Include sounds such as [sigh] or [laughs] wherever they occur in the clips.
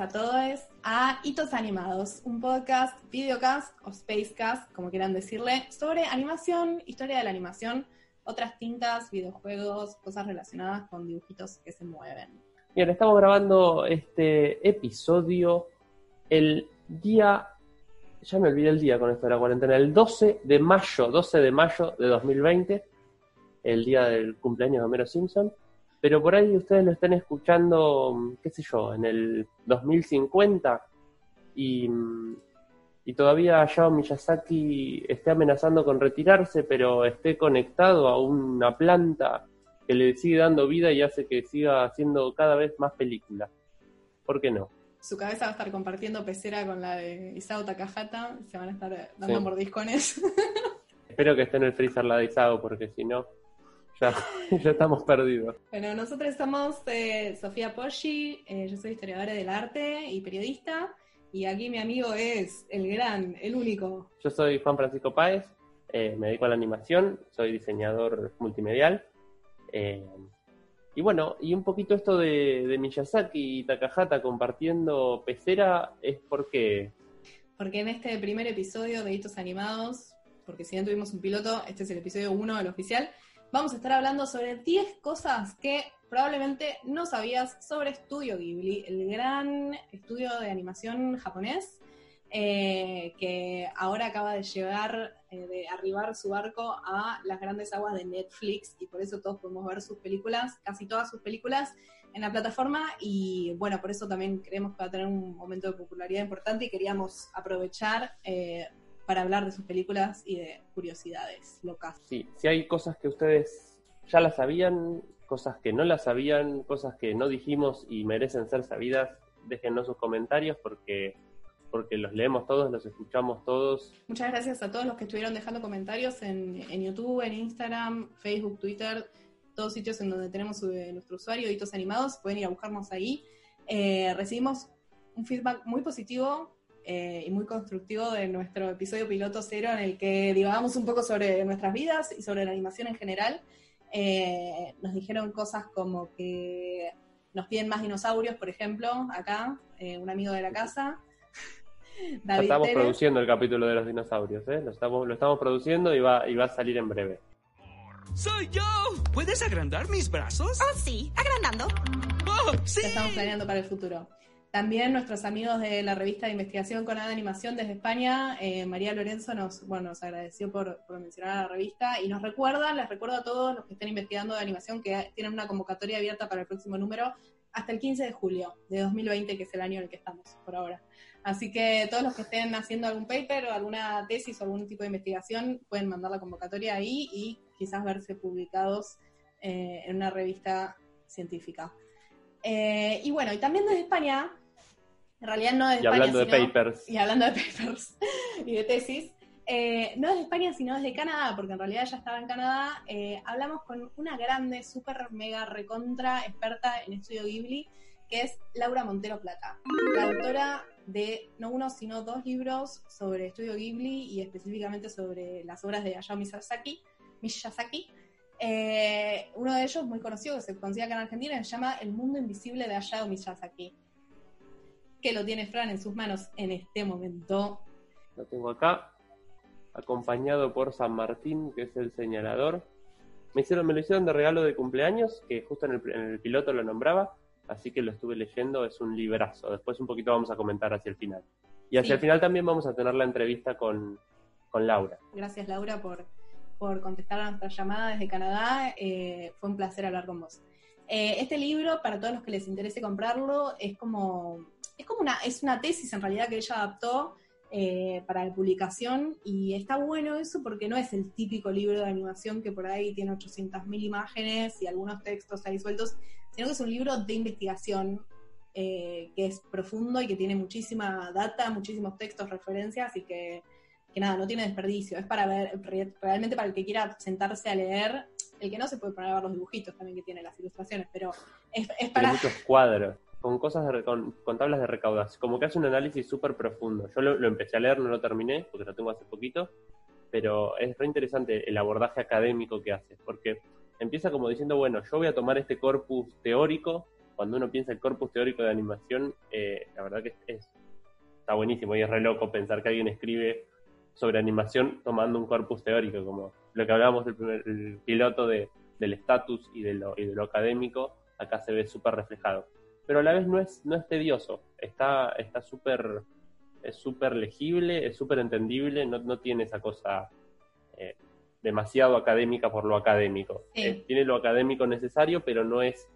a todos a Hitos Animados, un podcast, videocast o spacecast, como quieran decirle, sobre animación, historia de la animación, otras tintas, videojuegos, cosas relacionadas con dibujitos que se mueven. Bien, estamos grabando este episodio el día, ya me olvidé el día con esto de la cuarentena, el 12 de mayo, 12 de mayo de 2020, el día del cumpleaños de Homero Simpson pero por ahí ustedes lo están escuchando, qué sé yo, en el 2050 y, y todavía Hayao Miyazaki esté amenazando con retirarse, pero esté conectado a una planta que le sigue dando vida y hace que siga haciendo cada vez más películas. ¿Por qué no? Su cabeza va a estar compartiendo pecera con la de Isao Takahata, se van a estar dando mordiscones. [laughs] Espero que esté en el freezer la de Isao, porque si no, [laughs] ya, estamos perdidos. Bueno, nosotros somos eh, Sofía Poschi, eh, yo soy historiadora del arte y periodista, y aquí mi amigo es el gran, el único. Yo soy Juan Francisco Páez, eh, me dedico a la animación, soy diseñador multimedial. y bueno, y un poquito esto de, de Miyazaki y Takahata compartiendo pecera es porque... Porque en este primer episodio de Hitos Animados, porque si ya tuvimos un piloto, este es el episodio 1 del oficial, vamos a estar hablando sobre 10 cosas que probablemente no sabías sobre Studio Ghibli, el gran estudio de animación japonés, eh, que ahora acaba de llegar, eh, de arribar su barco a las grandes aguas de Netflix y por eso todos podemos ver sus películas, casi todas sus películas en la plataforma. Y bueno, por eso también creemos que va a tener un momento de popularidad importante y queríamos aprovechar eh, para hablar de sus películas y de curiosidades locas. Sí, si hay cosas que ustedes ya las sabían, cosas que no las sabían, cosas que no dijimos y merecen ser sabidas, déjenos sus comentarios porque porque los leemos todos, los escuchamos todos. Muchas gracias a todos los que estuvieron dejando comentarios en, YouTube, en Instagram, Facebook, Twitter, todos sitios en donde tenemos nuestro usuario, Hitos Animados, pueden ir a buscarnos ahí. Eh, recibimos un feedback muy positivo eh, y muy constructivo de nuestro episodio piloto cero en el que divagamos un poco sobre nuestras vidas y sobre la animación en general. Eh, nos dijeron cosas como que nos piden más dinosaurios, por ejemplo, acá, eh, un amigo de la casa. estamos produciendo el capítulo de los dinosaurios, Lo estamos, lo estamos produciendo y va, y va a salir en breve. ¡Soy yo! ¿Puedes agrandar mis brazos? Oh, sí, agrandando. Oh, sí. estamos planeando para el futuro. También nuestros amigos de la revista de investigación con animación desde España, eh, María Lorenzo nos, bueno, nos agradeció por, mencionar a la revista y nos recuerda, les recuerdo a todos los que estén investigando de animación que tienen una convocatoria abierta para el próximo número hasta el 15 de julio de 2020, que es el año en el que estamos por ahora. Así que todos los que estén haciendo algún paper o alguna tesis o algún tipo de investigación pueden mandar la convocatoria ahí y quizás verse publicados eh, en una revista científica. Eh, y bueno, y también desde España en realidad no de España. Y hablando de papers. Y hablando de papers [laughs] y de tesis. Eh, no desde España, sino desde Canadá, porque en realidad ya estaba en Canadá. Eh, hablamos con una grande, súper, mega, recontra experta en estudio Ghibli, que es Laura Montero Plata, la autora de no uno, sino dos libros sobre estudio Ghibli y específicamente sobre las obras de Hayao Miyazaki. Miyazaki. Eh, uno de ellos, muy conocido, que se conocía acá en Argentina, se llama El mundo invisible de Hayao Miyazaki que lo tiene Fran en sus manos en este momento. Lo tengo acá, acompañado por San Martín, que es el señalador. Me hicieron, me lo hicieron de regalo de cumpleaños, que justo en el, piloto lo nombraba, así que lo estuve leyendo, es un librazo. Después un poquito vamos a comentar hacia el final. Y hacia el final también vamos a tener la entrevista con, Laura. Gracias Laura por, por contestar a nuestra llamada desde Canadá. Eh, fue un placer hablar con vos. Eh, este libro, para todos los que les interese comprarlo, es como es como una, es una tesis en realidad que ella adaptó eh, para la publicación y está bueno eso porque no es el típico libro de animación que por ahí tiene 800.000 imágenes y algunos textos ahí sueltos, sino que es un libro de investigación eh, que es profundo y que tiene muchísima data, muchísimos textos, referencias y que, que nada, no tiene desperdicio. Es para ver, realmente para el que quiera sentarse a leer, el que no se puede poner a ver los dibujitos también que tiene las ilustraciones, pero es, es para... muchos cuadros con cosas de, con, tablas de recaudación, como que hace un análisis súper profundo. Yo lo, empecé a leer, no lo terminé, porque lo tengo hace poquito, pero es re interesante el abordaje académico que hace, porque empieza como diciendo, bueno, yo voy a tomar este corpus teórico, cuando uno piensa el corpus teórico de animación, eh, la verdad que es, está buenísimo y es re loco pensar que alguien escribe sobre animación tomando un corpus teórico, como lo que hablábamos del primer, el piloto de, del estatus y, de lo, y de lo académico, acá se ve súper reflejado. Pero a la vez no es, no es tedioso, está súper es súper legible, es súper entendible, no, no tiene esa cosa eh, demasiado académica por lo académico. Eh, tiene lo académico necesario, pero no es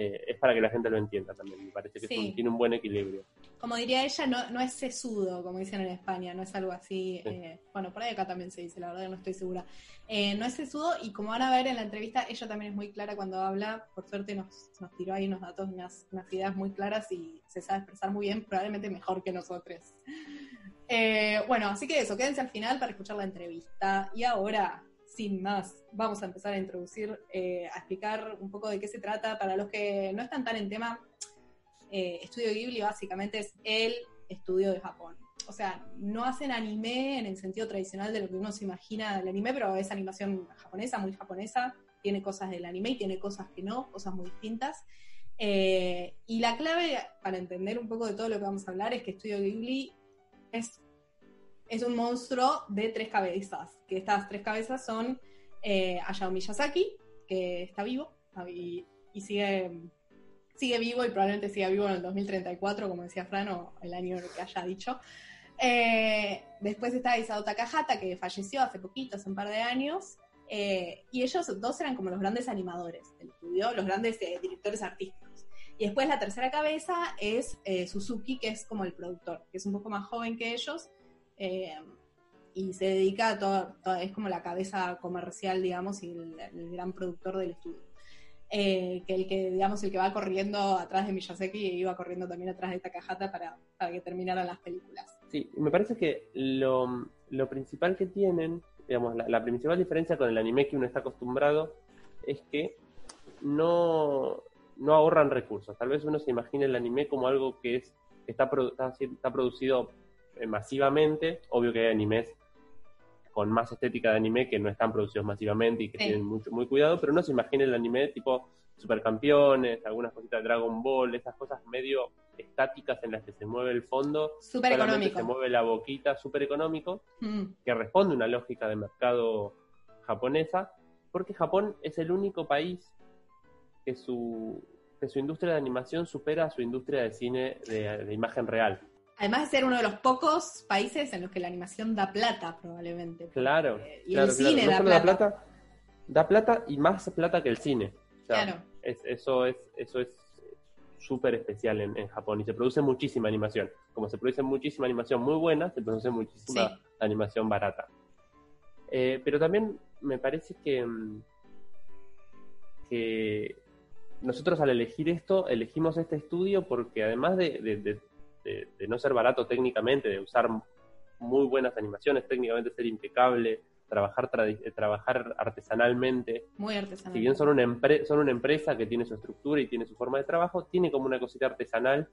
eh, es para que la gente lo entienda también. Me parece que tiene un buen equilibrio. Como diría ella, no, no es sesudo, como dicen en España, no es algo así. Eh, bueno, por ahí acá también se dice, la verdad no estoy segura. Eh, no es sesudo y como van a ver en la entrevista, ella también es muy clara cuando habla. Por suerte nos, nos tiró ahí unos datos, unas, unas ideas muy claras y se sabe expresar muy bien, probablemente mejor que nosotros. bueno, así que eso, quédense al final para escuchar la entrevista. Y ahora sin más, vamos a empezar a introducir, eh, a explicar un poco de qué se trata. Para los que no están tan en tema, eh, Estudio Ghibli básicamente es el estudio de Japón. O sea, no hacen anime en el sentido tradicional de lo que uno se imagina del anime, pero es animación japonesa, muy japonesa, tiene cosas del anime y tiene cosas que no, cosas muy distintas. Eh, y la clave para entender un poco de todo lo que vamos a hablar es que Estudio Ghibli es es un monstruo de tres cabezas, que estas tres cabezas son eh, Hayao Miyazaki, que está vivo y, sigue, sigue vivo y probablemente siga vivo en el 2034, como decía Fran, o el año que haya dicho. Eh, después está Isao Takahata, que falleció hace poquito, hace un par de años. Eh, y ellos dos eran como los grandes animadores del estudio, los grandes eh, directores artísticos. Y después la tercera cabeza es Suzuki, que es como el productor, que es un poco más joven que ellos, eh, y se dedica a todo, es como la cabeza comercial, digamos, y el, gran productor del estudio. Eh, que el que, digamos, el que va corriendo atrás de Miyazaki y iba corriendo también atrás de Takahata para, para que terminaran las películas. Sí, me parece que lo, lo principal que tienen, digamos, la, principal diferencia con el anime que uno está acostumbrado es que no, no ahorran recursos. Tal vez uno se imagine el anime como algo que es está, está, está producido masivamente. Obvio que hay animes con más estética de anime que no están producidos masivamente y que tienen mucho, muy cuidado, pero no se imaginen el anime tipo supercampeones, algunas cositas de Dragon Ball, esas cosas medio estáticas en las que se mueve el fondo, super económico. se mueve la boquita, súper económico, mm. que responde a una lógica de mercado japonesa, porque Japón es el único país que su, que su industria de animación supera a su industria de cine de imagen real. Además de ser uno de los pocos países en los que la animación da plata, probablemente. Claro. y el cine da, plata. da, plata. y más plata que el cine. claro. eso es eso es súper especial en, Japón y se produce muchísima animación. Como se produce muchísima animación muy buena, se produce muchísima animación barata. Eh, pero también me parece que, mm, que nosotros al elegir esto, elegimos este estudio porque además de, de, no ser barato técnicamente, de usar muy buenas animaciones, técnicamente ser impecable, trabajar, eh, trabajar artesanalmente. Muy artesanal. Si bien son una, son una empresa que tiene su estructura y tiene su forma de trabajo, tiene como una cosita artesanal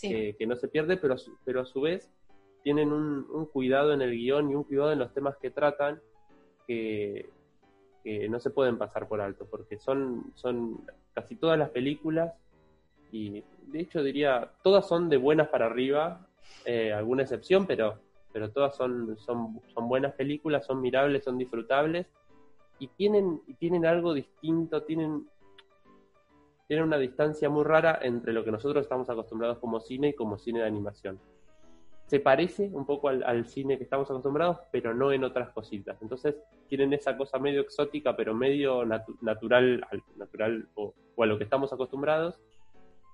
que no se pierde, pero, pero a su vez tienen un, cuidado en el guion y un cuidado en los temas que tratan que, que no se pueden pasar por alto, porque son, son casi todas las películas y de hecho diría, todas son de buenas para arriba, eh, alguna excepción, pero, pero todas son, son, son buenas películas, son mirables, son disfrutables y tienen, y tienen algo distinto, tienen, tienen una distancia muy rara entre lo que nosotros estamos acostumbrados como cine y como cine de animación. Se parece un poco al, cine que estamos acostumbrados, pero no en otras cositas. Entonces tienen esa cosa medio exótica, pero medio natural, natural o a lo que estamos acostumbrados,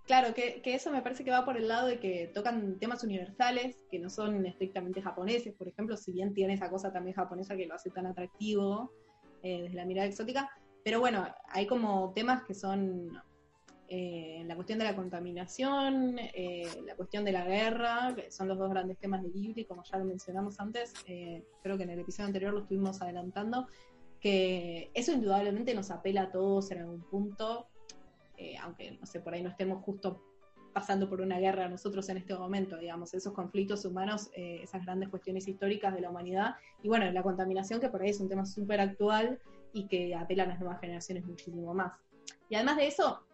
Claro, que, eso me parece que va por el lado de que tocan temas universales, que no son estrictamente japoneses, por ejemplo, si bien tiene esa cosa también japonesa que lo hace tan atractivo eh, desde la mirada exótica, pero bueno, hay como temas que son eh, la cuestión de la contaminación, eh, la cuestión de la guerra, que son los dos grandes temas de Ghibli, como ya lo mencionamos antes, creo que en el episodio anterior lo estuvimos adelantando, que eso indudablemente nos apela a todos en algún punto, eh, aunque no sé, por ahí no estemos justo pasando por una guerra nosotros en este momento, digamos, esos conflictos humanos, eh, esas grandes cuestiones históricas de la humanidad, y bueno, la contaminación, que por ahí es un tema súper actual y que apela a las nuevas generaciones muchísimo más. Y además de eso,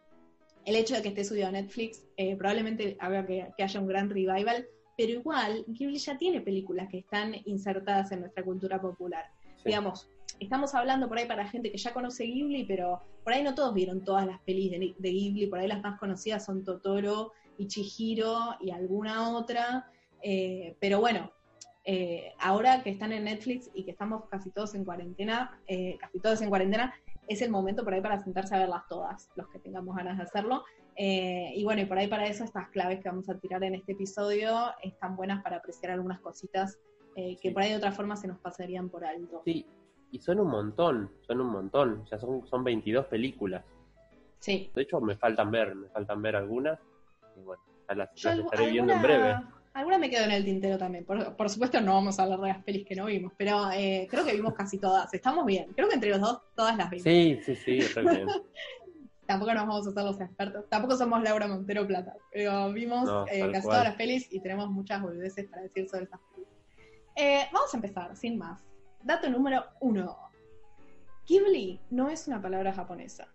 el hecho de que esté subido a Netflix eh, probablemente haga que, que haya un gran revival, pero igual Ghibli ya tiene películas que están insertadas en nuestra cultura popular. Sí. Digamos, estamos hablando por ahí para gente que ya conoce Ghibli, pero por ahí no todos vieron todas las pelis de, de Ghibli, por ahí las más conocidas son Totoro y Chihiro y alguna otra, eh, pero bueno, eh, ahora que están en Netflix y que estamos casi todos en cuarentena, eh, casi todos en cuarentena, es el momento por ahí para sentarse a verlas todas, los que tengamos ganas de hacerlo. Eh, y bueno, y por ahí para eso estas claves que vamos a tirar en este episodio están buenas para apreciar algunas cositas eh, que Sí. por ahí de otra forma se nos pasarían por alto. Sí, y son un montón, son un montón. Ya son, son 22 películas. Sí. De hecho, me faltan ver, me faltan ver algunas. Y bueno, ya las, estaré viendo en breve. alguna me quedo en el tintero también. Por, por supuesto no vamos a hablar de las pelis que no vimos, pero eh, creo que vimos casi todas. Estamos bien. Creo que entre los dos todas las vimos. Sí, sí, sí, bien. [laughs] Tampoco nos vamos a hacer los expertos. Tampoco somos Laura Montero Plata. Pero vimos No, eh, casi cual. todas las pelis y tenemos muchas boludeces para decir sobre estas pelis. Eh, vamos a empezar, sin más. Dato número uno. Ghibli no es una palabra japonesa.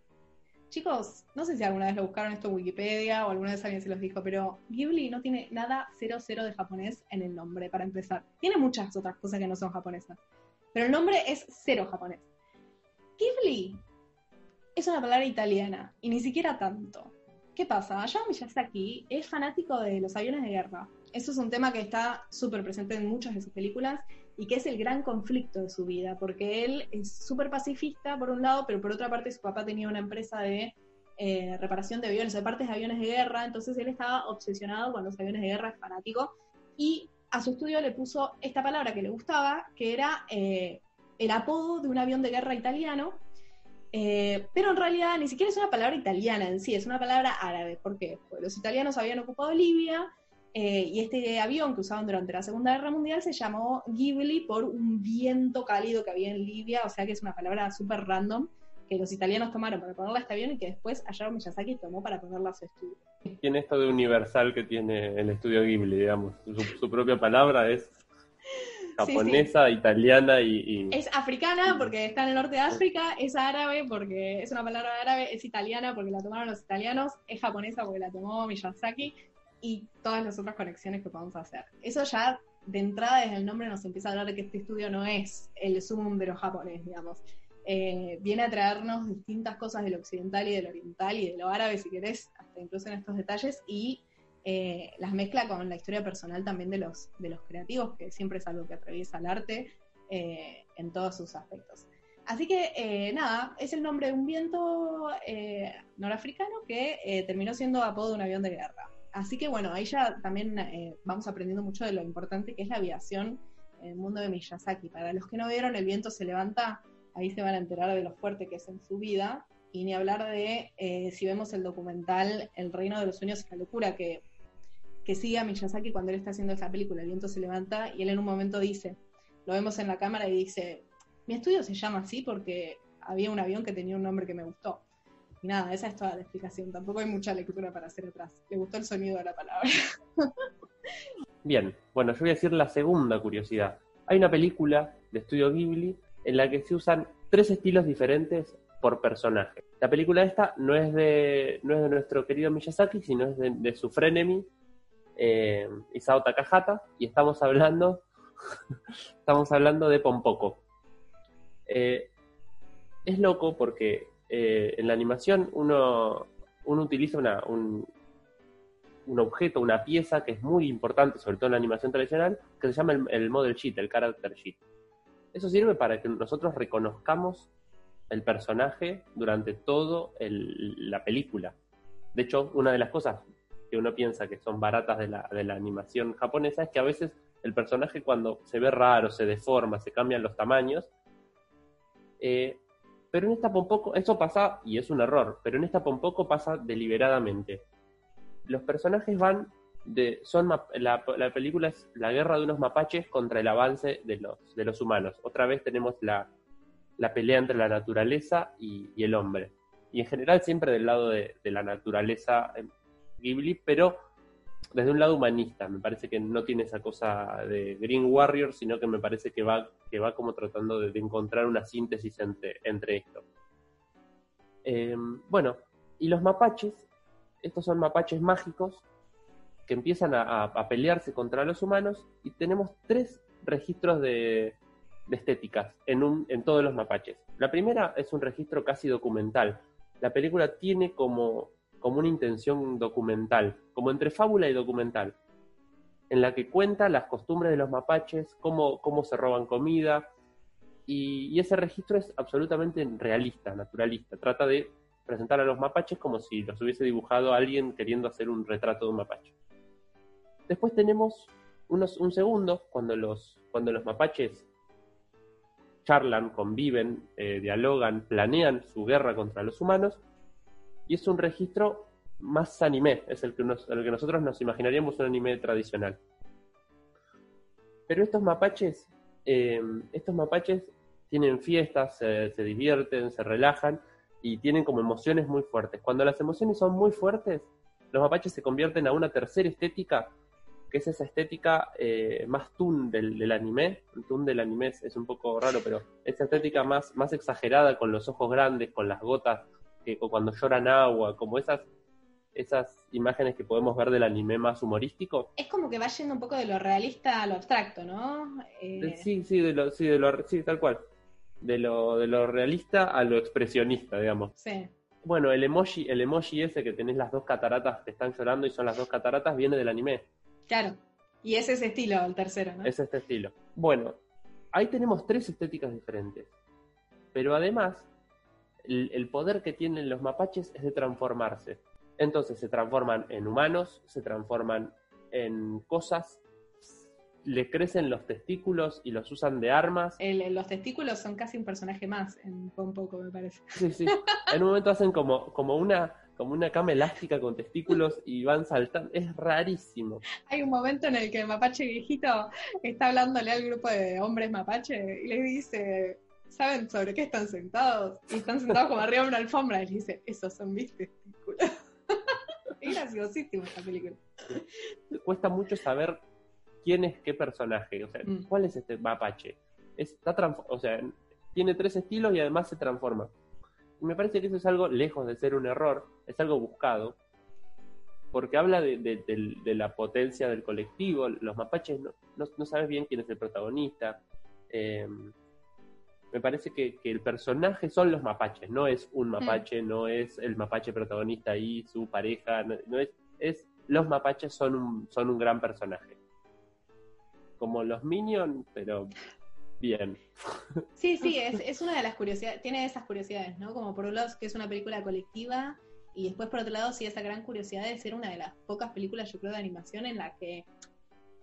Chicos, no sé si alguna vez lo buscaron esto en Wikipedia o alguna vez alguien se los dijo, pero Ghibli no tiene nada 00 de japonés en el nombre, para empezar. Tiene muchas otras cosas que no son japonesas, pero el nombre es cero japonés. Ghibli es una palabra italiana y ni siquiera tanto. ¿Qué pasa? Hayao Miyazaki es fanático de los aviones de guerra. Eso es un tema que está súper presente en muchas de sus películas y que es el gran conflicto de su vida, porque él es súper pacifista por un lado, pero por otra parte su papá tenía una empresa de eh, reparación de aviones, de partes de aviones de guerra, entonces él estaba obsesionado con los aviones de guerra, es fanático, y a su estudio le puso esta palabra que le gustaba, que era eh, el apodo de un avión de guerra italiano, eh, pero en realidad ni siquiera es una palabra italiana en sí, es una palabra árabe. ¿Por qué? Porque los italianos habían ocupado Libia eh, y este avión que usaban durante la Segunda Guerra Mundial se llamó Ghibli por un viento cálido que había en Libia, o sea que es una palabra súper random que los italianos tomaron para ponerla a este avión y que después Hayao Miyazaki tomó para ponerla a su estudio. Tiene esto de universal que tiene el estudio Ghibli, digamos. Su, su propia palabra es [laughs] japonesa, italiana y, y- Es africana porque está en el norte de África, es árabe porque es una palabra árabe, es italiana porque la tomaron los italianos, es japonesa porque la tomó Miyazaki y todas las otras conexiones que podemos hacer. Eso ya de entrada desde el nombre nos empieza a hablar de que este estudio no es el sumum de lo japonés, digamos. Eh, viene a traernos distintas cosas del occidental y del oriental y de lo árabe, si querés, hasta incluso en estos detalles, y eh, las mezcla con la historia personal también de los, de los creativos, que siempre es algo que atraviesa el arte eh, en todos sus aspectos. Así que eh, nada, es el nombre de un viento eh, norafricano que eh, terminó siendo apodo de un avión de guerra. Así que bueno, ahí ya también eh, vamos aprendiendo mucho de lo importante que es la aviación en el mundo de Miyazaki. Para los que no vieron El viento se levanta, ahí se van a enterar de lo fuerte que es en su vida. Y ni hablar de, eh, si vemos el documental El reino de los sueños y la locura, que, que sigue a Miyazaki cuando él está haciendo esa película, El viento se levanta, y él en un momento dice, lo vemos en la cámara y dice, mi estudio se llama así porque había un avión que tenía un nombre que me gustó. Y nada, esa es toda la explicación. Tampoco hay mucha lectura para hacer atrás. Le gustó el sonido de la palabra. Bien, bueno, yo voy a decir la segunda curiosidad. Hay una película de estudio Ghibli en la que se usan tres estilos diferentes por personaje. La película esta no es de, no es de nuestro querido Miyazaki, sino es de, su frenemy, eh, Isao Takahata, y estamos hablando, [laughs] estamos hablando de Pompoco. Eh, es loco porque eh, en la animación uno, uno utiliza una, un, un objeto, una pieza que es muy importante, sobre todo en la animación tradicional, que se llama el, el model sheet, el character sheet. Eso sirve para que nosotros reconozcamos el personaje durante toda la película. De hecho, una de las cosas que uno piensa que son baratas de la, de la animación japonesa es que a veces el personaje cuando se ve raro, se deforma, se cambian los tamaños, eh, pero en esta Pompoco, eso pasa, y es un error, pero en esta Pompoco pasa deliberadamente. Los personajes van de. son la, la, película es la guerra de unos mapaches contra el avance de los, de los humanos. Otra vez tenemos la, la pelea entre la naturaleza y, y, el hombre. Y en general siempre del lado de, de la naturaleza en Ghibli, pero desde un lado humanista. Me parece que no tiene esa cosa de Green Warrior, sino que me parece que va, que va como tratando de, encontrar una síntesis entre, entre esto. Eh, bueno, y los mapaches estos son mapaches mágicos que empiezan a, a- a pelearse contra los humanos y tenemos tres registros de, de estéticas en, un, en todos los mapaches. La primera es un registro casi documental. La película tiene como, como una intención documental, como entre fábula y documental, en la que cuenta las costumbres de los mapaches, cómo, cómo se roban comida, y, ese registro es absolutamente realista, naturalista. Trata de presentar a los mapaches como si los hubiese dibujado alguien queriendo hacer un retrato de un mapache. Después tenemos unos, un segundo, cuando los, cuando los mapaches charlan, conviven, eh, dialogan, planean su guerra contra los humanos, y es un registro más anime, es el que, nos- el que nosotros nos imaginaríamos un anime tradicional. Pero estos mapaches, eh, estos mapaches tienen fiestas, se, se divierten, se relajan y tienen como emociones muy fuertes. Cuando las emociones son muy fuertes, los mapaches se convierten a una tercera estética, que es esa estética eh, más toon del, del anime. El toon del anime es, es un poco raro, pero esa estética más, más exagerada, con los ojos grandes, con las gotas, que cuando lloran agua, como esas, esas imágenes que podemos ver del anime más humorístico. Es como que va yendo un poco de lo realista a lo abstracto, ¿no? Eh, De- Sí, sí, de lo, sí, de lo, sí, tal cual. De lo, de lo realista a lo expresionista, digamos. sí. Bueno, el emoji, el emoji ese que tenés las dos cataratas que están llorando y son las dos cataratas, viene del anime. Claro. Y es ese estilo, el tercero, ¿no? Es este estilo. Bueno, ahí tenemos tres estéticas diferentes. Pero además, el, el poder que tienen los mapaches es de transformarse. Entonces se transforman en humanos, se transforman en cosas, le crecen los testículos y los usan de armas. El- los testículos son casi un personaje más en un poco, me parece. Sí, sí. En un momento hacen como, como una como una cama elástica con testículos y van saltando. Es rarísimo. Hay un momento en el que el mapache viejito está hablándole al grupo de hombres mapache y les dice, ¿saben sobre qué están sentados? Y están sentados como arriba de una alfombra y le dice, esos son mis testículos. Es graciosísimo esta película. Cuesta mucho saber quién es qué personaje. O sea, Mm. ¿cuál es este mapache? Está o sea, tiene tres estilos y además se transforma. Y me parece que eso es algo lejos de ser un error, es algo buscado, porque habla de, de la potencia del colectivo. Los mapaches no, no, no sabes bien quién es el protagonista. Eh, me parece que, que el personaje son los mapaches, no es un mapache, no es el mapache protagonista y su pareja, no, no es, es los mapaches son un, son un gran personaje. Como los Minions, pero bien. [laughs] Sí, sí, es, es una de las curiosidades, tiene esas curiosidades, ¿no? Como por un lado que es una película colectiva y después por otro lado sí esa gran curiosidad de ser una de las pocas películas, yo creo, de animación en la que,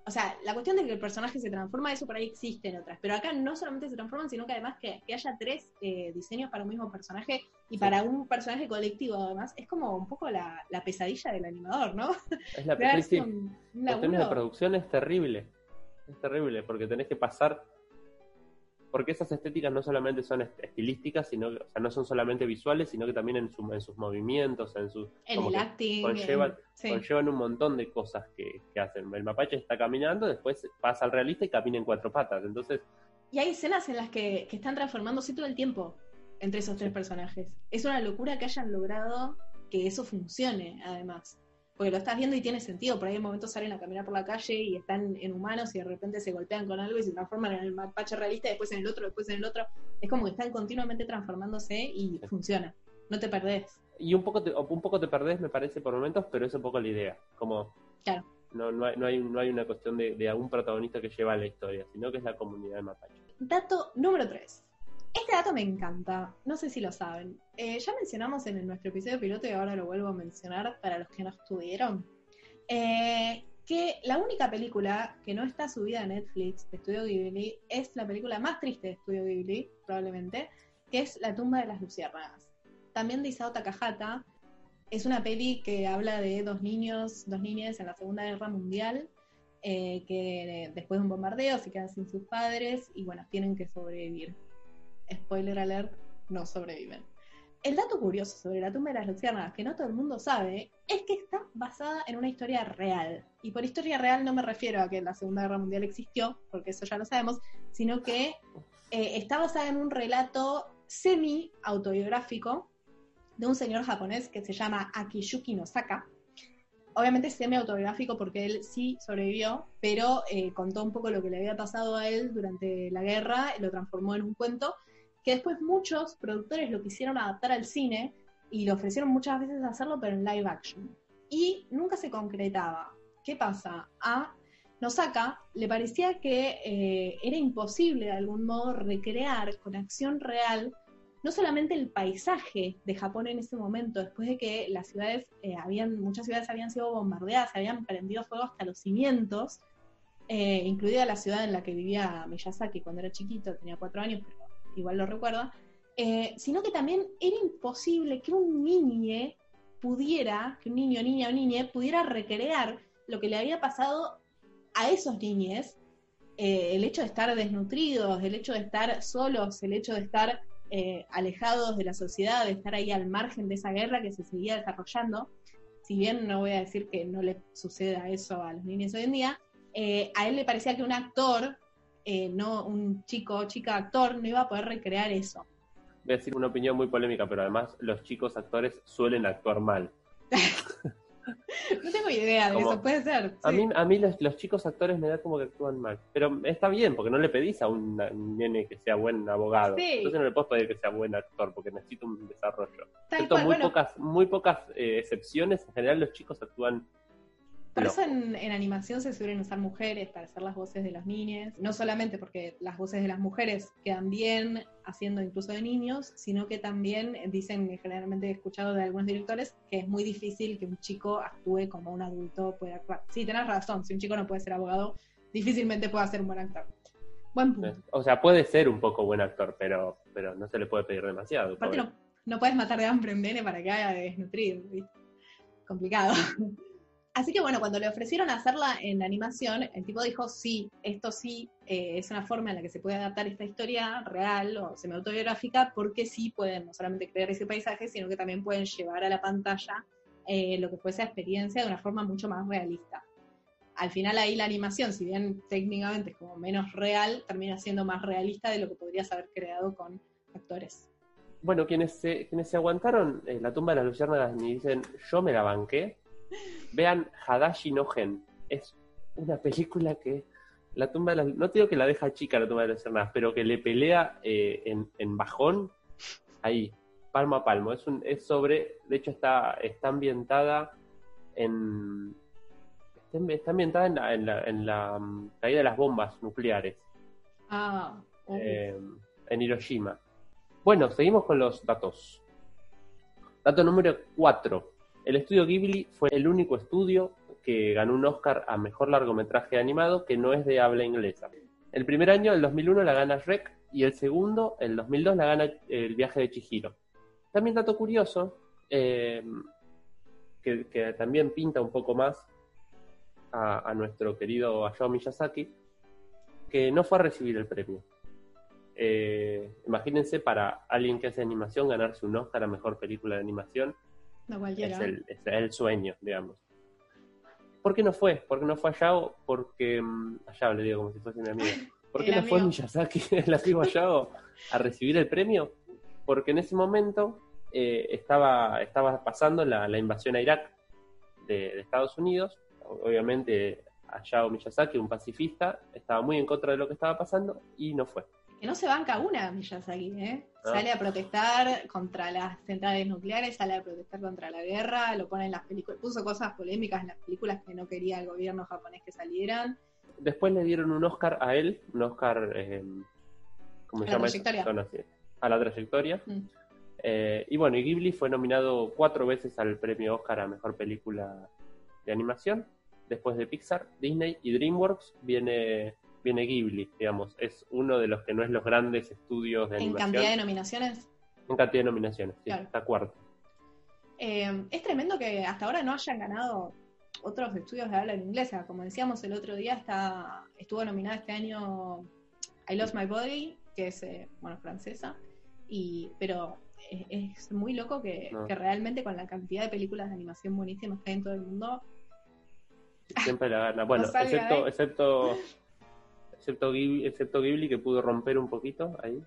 o sea, la cuestión de que el personaje se transforma, eso por ahí existe en otras, pero acá no solamente se transforman, sino que además que, que haya tres eh, diseños para un mismo personaje y para un personaje colectivo además, es como un poco la, la pesadilla del animador, ¿no? Es la [laughs] Crearse sí, Los temas de producción es terrible. Es terrible porque tenés que pasar. Porque esas estéticas no solamente son est- estilísticas, sino que, o sea, no son solamente visuales, sino que también en, su- en sus movimientos, en sus. El acting. conllevan- sí. Conllevan un montón de cosas que, que hacen. El mapache está caminando, después pasa al realista y camina en cuatro patas. Entonces, Y hay escenas en las que, que están transformándose todo el tiempo entre esos tres personajes. Es una locura que hayan logrado que eso funcione, además. Porque lo estás viendo y tiene sentido. Por ahí en momentos salen a caminar por la calle y están en humanos y de repente se golpean con algo y se transforman en el mapache realista, después en el otro, después en el otro. Es como que están continuamente transformándose y funciona. No te perdés. y un poco, te, un poco te perdés, me parece, por momentos, pero es un poco la idea. Como. Claro. No, no, hay, no, hay, no hay una cuestión de, de un protagonista que lleva la historia, sino que es la comunidad de mapache. Dato número 3. Este dato me encanta, no sé si lo saben. Eh, ya mencionamos en nuestro episodio piloto y ahora lo vuelvo a mencionar para los que no estuvieron. eh, que la única película que no está subida a Netflix de Estudio Ghibli es la película más triste de Estudio Ghibli, probablemente, que es La tumba de las luciérnagas. También de Isao Takahata. Es una peli que habla de dos niños, dos niñas en la Segunda Guerra Mundial eh, que después de un bombardeo se quedan sin sus padres y bueno, tienen que sobrevivir. Spoiler alert, no sobreviven. El dato curioso sobre la tumba de las luciérnagas que no todo el mundo sabe es que está basada en una historia real. Y por historia real no me refiero a que la Segunda Guerra Mundial existió, porque eso ya lo sabemos, sino que eh, está basada en un relato semi-autobiográfico de un señor japonés que se llama Akiyuki Nosaka, obviamente semi-autobiográfico porque él sí sobrevivió, pero eh, contó un poco lo que le había pasado a él durante la guerra, lo transformó en un cuento, que después muchos productores lo quisieron adaptar al cine y lo ofrecieron muchas veces hacerlo, pero en live action. Y nunca se concretaba. ¿Qué pasa? A Nosaka le parecía que eh, era imposible de algún modo recrear con acción real no solamente el paisaje de Japón en ese momento, después de que las ciudades, eh, habían, muchas ciudades habían sido bombardeadas, habían prendido fuego hasta los cimientos, eh, incluida la ciudad en la que vivía Miyazaki cuando era chiquito, tenía cuatro años, pero igual lo recuerda, eh, sino que también era imposible que un niño pudiera, que un niño, niña o niña, pudiera recrear lo que le había pasado a esos niños, el hecho de estar desnutridos, el hecho de estar solos, el hecho de estar eh, alejados de la sociedad, de estar ahí al margen de esa guerra que se seguía desarrollando. Si bien no voy a decir que no le suceda eso a los niños hoy en día, eh, a él le parecía que un actor, eh, no un chico o chica actor, no iba a poder recrear eso. Voy a decir una opinión muy polémica, pero además los chicos actores suelen actuar mal. [laughs] No tengo idea de eso, puede ser. A mí, a mí los, chicos actores me da como que actúan mal. Pero está bien, porque no le pedís a un nene que sea buen abogado. Entonces no le puedo pedir que sea buen actor, porque necesito un desarrollo. muy, pocas, muy pocas eh, excepciones, en general los chicos actúan por eso en, animación se suelen usar mujeres para hacer las voces de las niñas, no solamente porque las voces de las mujeres quedan bien haciendo incluso de niños, sino que también dicen, generalmente he escuchado de algunos directores, que es muy difícil que un chico actúe como un adulto puede actuar. Sí, tenés razón, si un chico no puede ser abogado, difícilmente puede ser un buen actor. Buen punto. O sea, puede ser un poco buen actor, pero, pero no se le puede pedir demasiado. Aparte no, no puedes matar de hambre en nene para que haya de desnutrir, complicado. [laughs] Así que bueno, cuando le ofrecieron hacerla en animación, el tipo dijo, sí, esto sí eh, es una forma en la que se puede adaptar esta historia real o semi-autobiográfica, porque sí pueden no solamente crear ese paisaje, sino que también pueden llevar a la pantalla eh, lo que fue esa experiencia de una forma mucho más realista. Al final ahí la animación, si bien técnicamente es como menos real, termina siendo más realista de lo que podrías haber creado con actores. Bueno, quienes se, quienes se aguantaron eh, la tumba de las luciérnagas y dicen, yo me la banqué, Vean Hadashi no Gen. Es una película que la tumba de no digo que la deja chica la tumba de las hermanas, pero que le pelea eh, en, bajón ahí, palmo a palmo. Es, un, es sobre, de hecho está, está ambientada en está ambientada en la, en la, en la mm, caída de las bombas nucleares. Ah, eh, en Hiroshima. Bueno, seguimos con los datos. Dato número 4. El estudio Ghibli fue el único estudio que ganó un Oscar a mejor largometraje animado que no es de habla inglesa. El primer año, el 2001, la gana Shrek y el segundo, el 2002, la gana El viaje de Chihiro. También dato curioso, eh, que, también pinta un poco más a, nuestro querido Hayao Miyazaki, que no fue a recibir el premio. Eh, imagínense para alguien que hace animación ganarse un Oscar a mejor película de animación es el, es el sueño, digamos. ¿Por qué no fue? ¿Por qué no fue Ayao? Porque. Mm, Ayao le digo como si fuese mi amiga. [laughs] ¿Por qué no fue Miyazaki, el amigo Ayao, a recibir el premio? Porque en ese momento eh, estaba, estaba pasando la, invasión a Irak de, Estados Unidos. Obviamente, Ayao Miyazaki, un pacifista, estaba muy en contra de lo que estaba pasando y no fue que no se banca una Miyazaki, ¿eh? Sale a protestar contra las centrales nucleares, sale a protestar contra la guerra, lo pone en las películas, puso cosas polémicas en las películas que no quería el gobierno japonés que salieran. Después le dieron un Oscar a él, un Oscar, eh, ¿cómo se llama? A la trayectoria. Mm. Eh, y bueno, y Ghibli fue nominado cuatro veces al premio Oscar a Mejor Película de Animación. Después de Pixar, Disney y DreamWorks viene viene Ghibli, digamos. Es uno de los que no es los grandes estudios de animación. ¿En cantidad de nominaciones? En cantidad de nominaciones, sí, está cuarto. Eh, es tremendo que hasta ahora no hayan ganado otros estudios de habla en inglesa. Como decíamos el otro día, está, estuvo nominada este año I Lost My Body, que es, eh, bueno, francesa. Y, pero es, muy loco que, que, realmente con la cantidad de películas de animación buenísimas que hay en todo el mundo... Siempre la gana. Bueno, [laughs] excepto, excepto excepto Ghibli, excepto Ghibli que pudo romper un poquito ahí.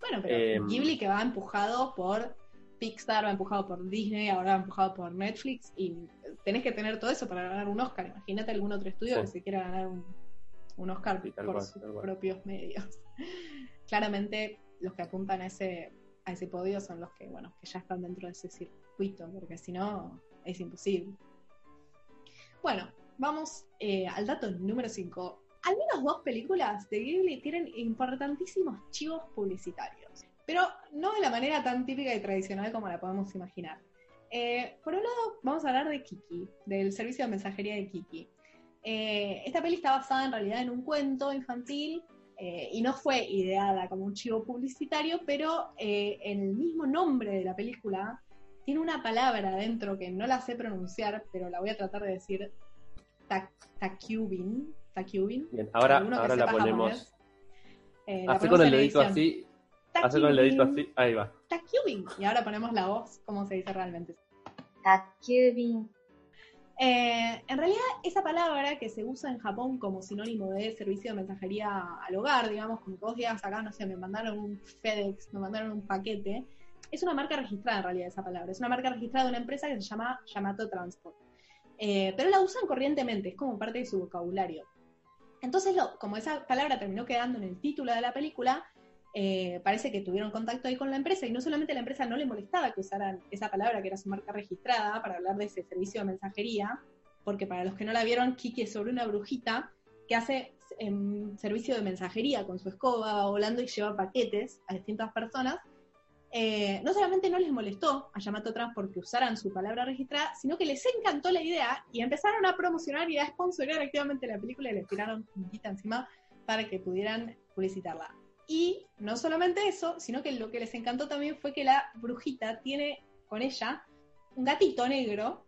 Bueno, pero eh, Ghibli que va empujado por Pixar, va empujado por Disney, ahora va empujado por Netflix, y tenés que tener todo eso para ganar un Oscar. Imagínate algún otro estudio Sí. que se quiera ganar un, un Oscar Sí, por cual, sus cual. propios medios. [laughs] Claramente los que apuntan a ese, a ese podio son los que, bueno, que ya están dentro de ese circuito, porque si no, es imposible. Bueno, vamos eh, al dato número 5. Al menos dos películas de Ghibli tienen importantísimos chivos publicitarios, pero no de la manera tan típica y tradicional como la podemos imaginar. Eh, por un lado, vamos a hablar de Kiki, del servicio de mensajería de Kiki. Eh, esta peli está basada en realidad en un cuento infantil eh, y no fue ideada como un chivo publicitario, pero eh, el mismo nombre de la película tiene una palabra adentro que no la sé pronunciar, pero la voy a tratar de decir Ta- Takubin. Bien, ahora, la ponemos. Eh, con el dedito así. Takubin. Con el dedito así. Ahí va. Takubin. Y ahora ponemos la voz, como se dice realmente. Takubin. Eh, en realidad, esa palabra que se usa en Japón como sinónimo de servicio de mensajería al hogar, digamos, como que vos digas acá, no sé, me mandaron un FedEx, me mandaron un paquete, es una marca registrada en realidad esa palabra. Es una marca registrada de una empresa que se llama Yamato Transport. Eh, pero la usan corrientemente, es como parte de su vocabulario. Entonces, como esa palabra terminó quedando en el título de la película, eh, parece que tuvieron contacto ahí con la empresa y no solamente la empresa no le molestaba que usaran esa palabra que era su marca registrada para hablar de ese servicio de mensajería, porque para los que no la vieron, Kiki es sobre una brujita que hace em, servicio de mensajería con su escoba, volando y lleva paquetes a distintas personas. Eh, no solamente no les molestó a Yamato Transport que usaran su palabra registrada, sino que les encantó la idea y empezaron a promocionar y a sponsorear activamente la película y les tiraron guita encima para que pudieran publicitarla. Y no solamente eso, sino que lo que les encantó también fue que la brujita tiene con ella un gatito negro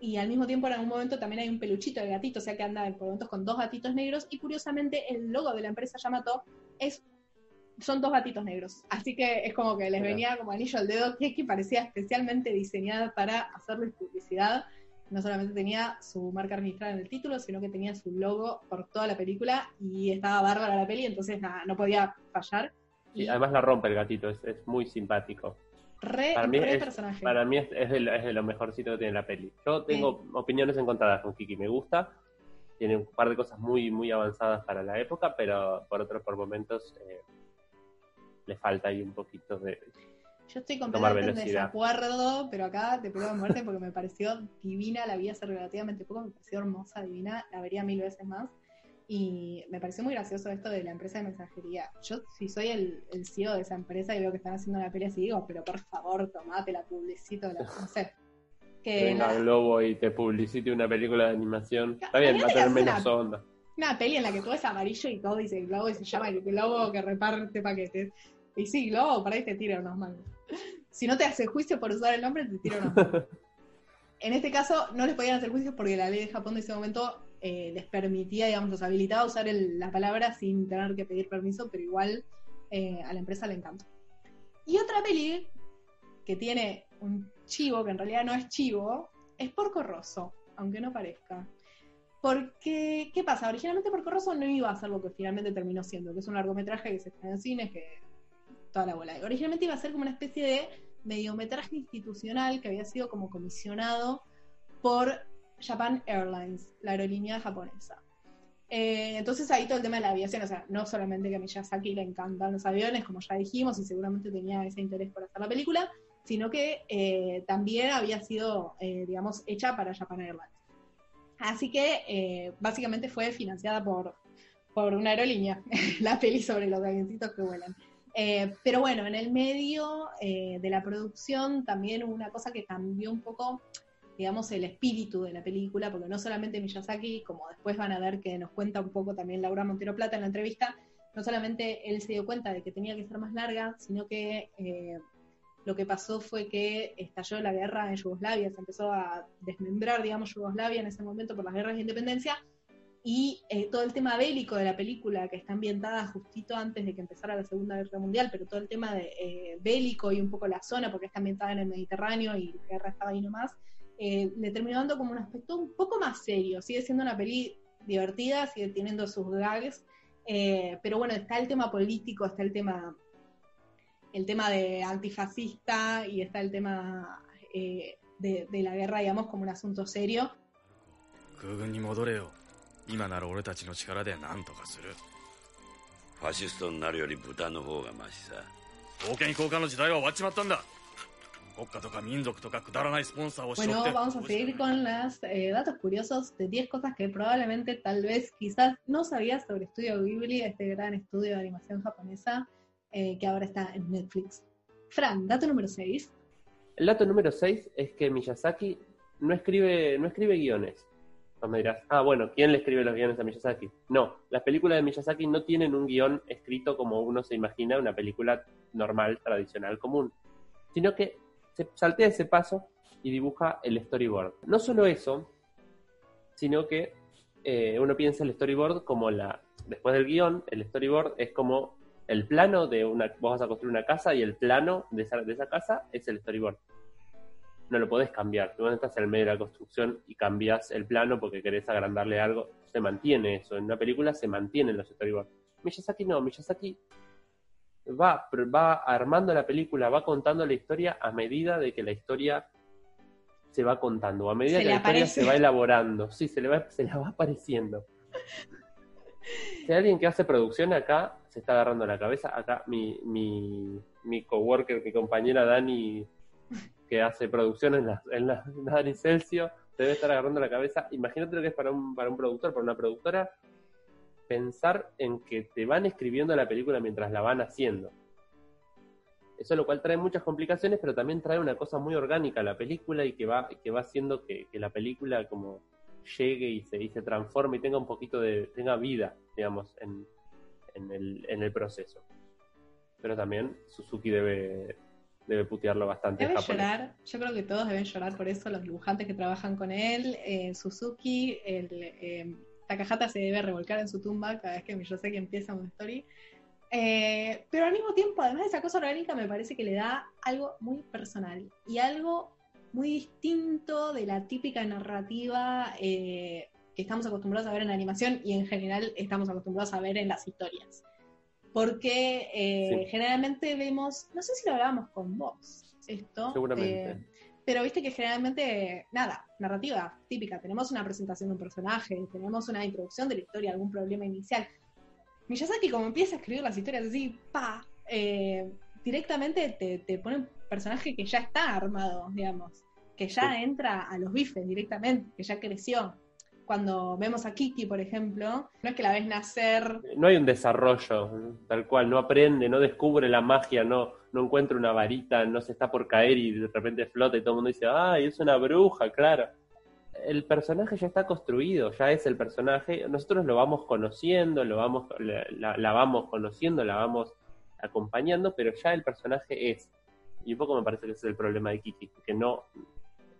y al mismo tiempo en algún momento también hay un peluchito de gatito, o sea que anda por momentos con dos gatitos negros y curiosamente el logo de la empresa Yamato es son dos gatitos negros. Así que es como que les Mirá. venía como anillo al dedo que, que parecía especialmente diseñada para hacerles publicidad. No solamente tenía su marca registrada en el título, sino que tenía su logo por toda la película y estaba bárbara la peli, entonces nada, no podía fallar. Y Y además la rompe el gatito, es, es muy simpático. re, para mí re es- personaje. Para mí es, es de, lo- es de lo mejorcito que tiene la peli. Yo tengo opiniones encontradas con Kiki, me gusta. Tiene un par de cosas muy, muy avanzadas para la época, pero por otros por momentos eh, le falta ahí un poquito de... Yo estoy completamente en desacuerdo, pero acá te pego de muerte porque me pareció divina, la vi hace relativamente poco, me pareció hermosa, divina, la vería mil veces más. Y me pareció muy gracioso esto de la empresa de mensajería. Yo, si soy el, el CEO de esa empresa y veo que están haciendo una pelea así, digo, pero por favor, tomate la publicito, la, no sé. [laughs] Que venga la- Globo y te publicite una película de animación. Está bien, va a tener menos onda. una peli en la que todo es amarillo y todo dice Globo y se llama el Globo que reparte paquetes. Y sí, Globo, por ahí te tira unos mangos. Si no te hace juicio por usar el nombre, te tira unos mangos. [laughs] En este caso, no les podían hacer juicios porque la ley de Japón de ese momento eh, les permitía, digamos, los habilitaba a usar el- la palabra sin tener que pedir permiso, pero igual eh, a la empresa le encantó. Y otra peli que tiene un chivo, que en realidad no es chivo, es Porco Rosso, aunque no parezca. Porque, ¿qué pasa? Originalmente Porco Rosso no iba a ser lo que finalmente terminó siendo, que es un largometraje que se estrena en cines, que toda la bola. Originalmente iba a ser como una especie de mediometraje institucional que había sido como comisionado por Japan Airlines, la aerolínea japonesa. Eh, entonces ahí todo el tema de la aviación, o sea, no solamente que a Miyazaki le encantan los aviones, como ya dijimos, y seguramente tenía ese interés por hacer la película, sino que eh, también había sido, eh, digamos, hecha para Japan Airlines. Así que eh, básicamente fue financiada por, por una aerolínea, [laughs] la peli sobre los avioncitos que vuelan. Eh, pero bueno, en el medio eh, de la producción también hubo una cosa que cambió un poco, digamos, el espíritu de la película, porque no solamente Miyazaki, como después van a ver que nos cuenta un poco también Laura Montero Plata en la entrevista, no solamente él se dio cuenta de que tenía que ser más larga, sino que eh, lo que pasó fue que estalló la guerra en Yugoslavia, se empezó a desmembrar, digamos, Yugoslavia en ese momento por las guerras de independencia, y eh, todo el tema bélico de la película, que está ambientada justito antes de que empezara la Segunda Guerra Mundial, pero todo el tema de, eh, bélico y un poco la zona, porque está ambientada en el Mediterráneo y la guerra estaba ahí nomás, eh, le terminó dando como un aspecto un poco más serio. Sigue siendo una peli divertida, sigue teniendo sus gags, pero bueno, está el tema político, está el tema el tema de antifascista y está el tema de, de la guerra, digamos, como un asunto serio. 空軍に戻れよ今なら俺たちの力で何とかするファシストになるより豚の方がマシさ冒険交換の時代は終わっちまったんだ国家とか民族とかくだらないスポンサーをしょ Bueno, って vamos a seguir con los datos curiosos de 10 cosas que probablemente, tal vez, quizás no sabías sobre Estudio Ghibli, este gran estudio de animación japonesa eh, que ahora está en Netflix. Fran, dato número 6. El dato número 6 es que Miyazaki no escribe, no escribe guiones. Me dirás, ah, bueno, ¿quién le escribe los guiones a Miyazaki? No, las películas de Miyazaki no tienen un guion escrito como uno se imagina una película normal, tradicional, común, sino que se saltea ese paso y dibuja el storyboard. No solo eso, sino que eh, uno piensa el storyboard como la, después del guion, el storyboard es como el plano de una, vos vas a construir una casa y el plano de esa, de esa casa es el storyboard no lo podés cambiar. Tú estás en el medio de la construcción y cambias el plano porque querés agrandarle algo. Se mantiene eso. En una película se mantienen los storyboards. Miyazaki no. Miyazaki va, va armando la película, va contando la historia a medida de que la historia se va contando. A medida Se que la historia se va elaborando. Sí, se le va, se la va apareciendo. Si hay alguien que hace producción acá, se está agarrando la cabeza. Acá mi, mi, mi coworker, mi compañera Dani, que hace producción en la, en la, [laughs] en debe estar agarrando la cabeza. Imagínate lo que es para un, para un productor, para una productora, pensar en que te van escribiendo la película mientras la van haciendo. Eso lo cual trae muchas complicaciones, pero también trae una cosa muy orgánica a la película y que va, que va haciendo que, que la película como llegue y se, y se transforme y tenga un poquito de, tenga vida, digamos, en, en, el, en el proceso. Pero también Suzuki debe, debe putearlo bastante Debe llorar, yo creo que todos deben llorar por eso, los dibujantes que trabajan con él, eh, Suzuki, el, eh, Takahata se debe revolcar en su tumba cada vez que Miyazaki empieza una story. Eh, pero al mismo tiempo, además de esa cosa orgánica, me parece que le da algo muy personal y algo muy distinto de la típica narrativa eh, que estamos acostumbrados a ver en la animación y en general estamos acostumbrados a ver en las historias. Porque eh, Sí. generalmente vemos, no sé si lo hablábamos con vos, esto. Seguramente. eh, pero viste que generalmente, nada, narrativa típica, tenemos una presentación de un personaje, tenemos una introducción de la historia, algún problema inicial. Miyazaki como empieza a escribir las historias así, pa, eh, directamente te, te pone un personaje que ya está armado, digamos, que ya Sí. entra a los bifes directamente, que ya creció. Cuando vemos a Kiki, por ejemplo, no es que la ves nacer no hay un desarrollo, tal cual, no aprende, no descubre la magia, no, no encuentra una varita, no se está por caer y de repente flota y todo el mundo dice, ay, es una bruja, claro. El personaje ya está construido, ya es el personaje, nosotros lo vamos conociendo, lo vamos, la vamos conociendo, la vamos acompañando, pero ya el personaje es. Y un poco me parece que ese es el problema de Kiki, que no,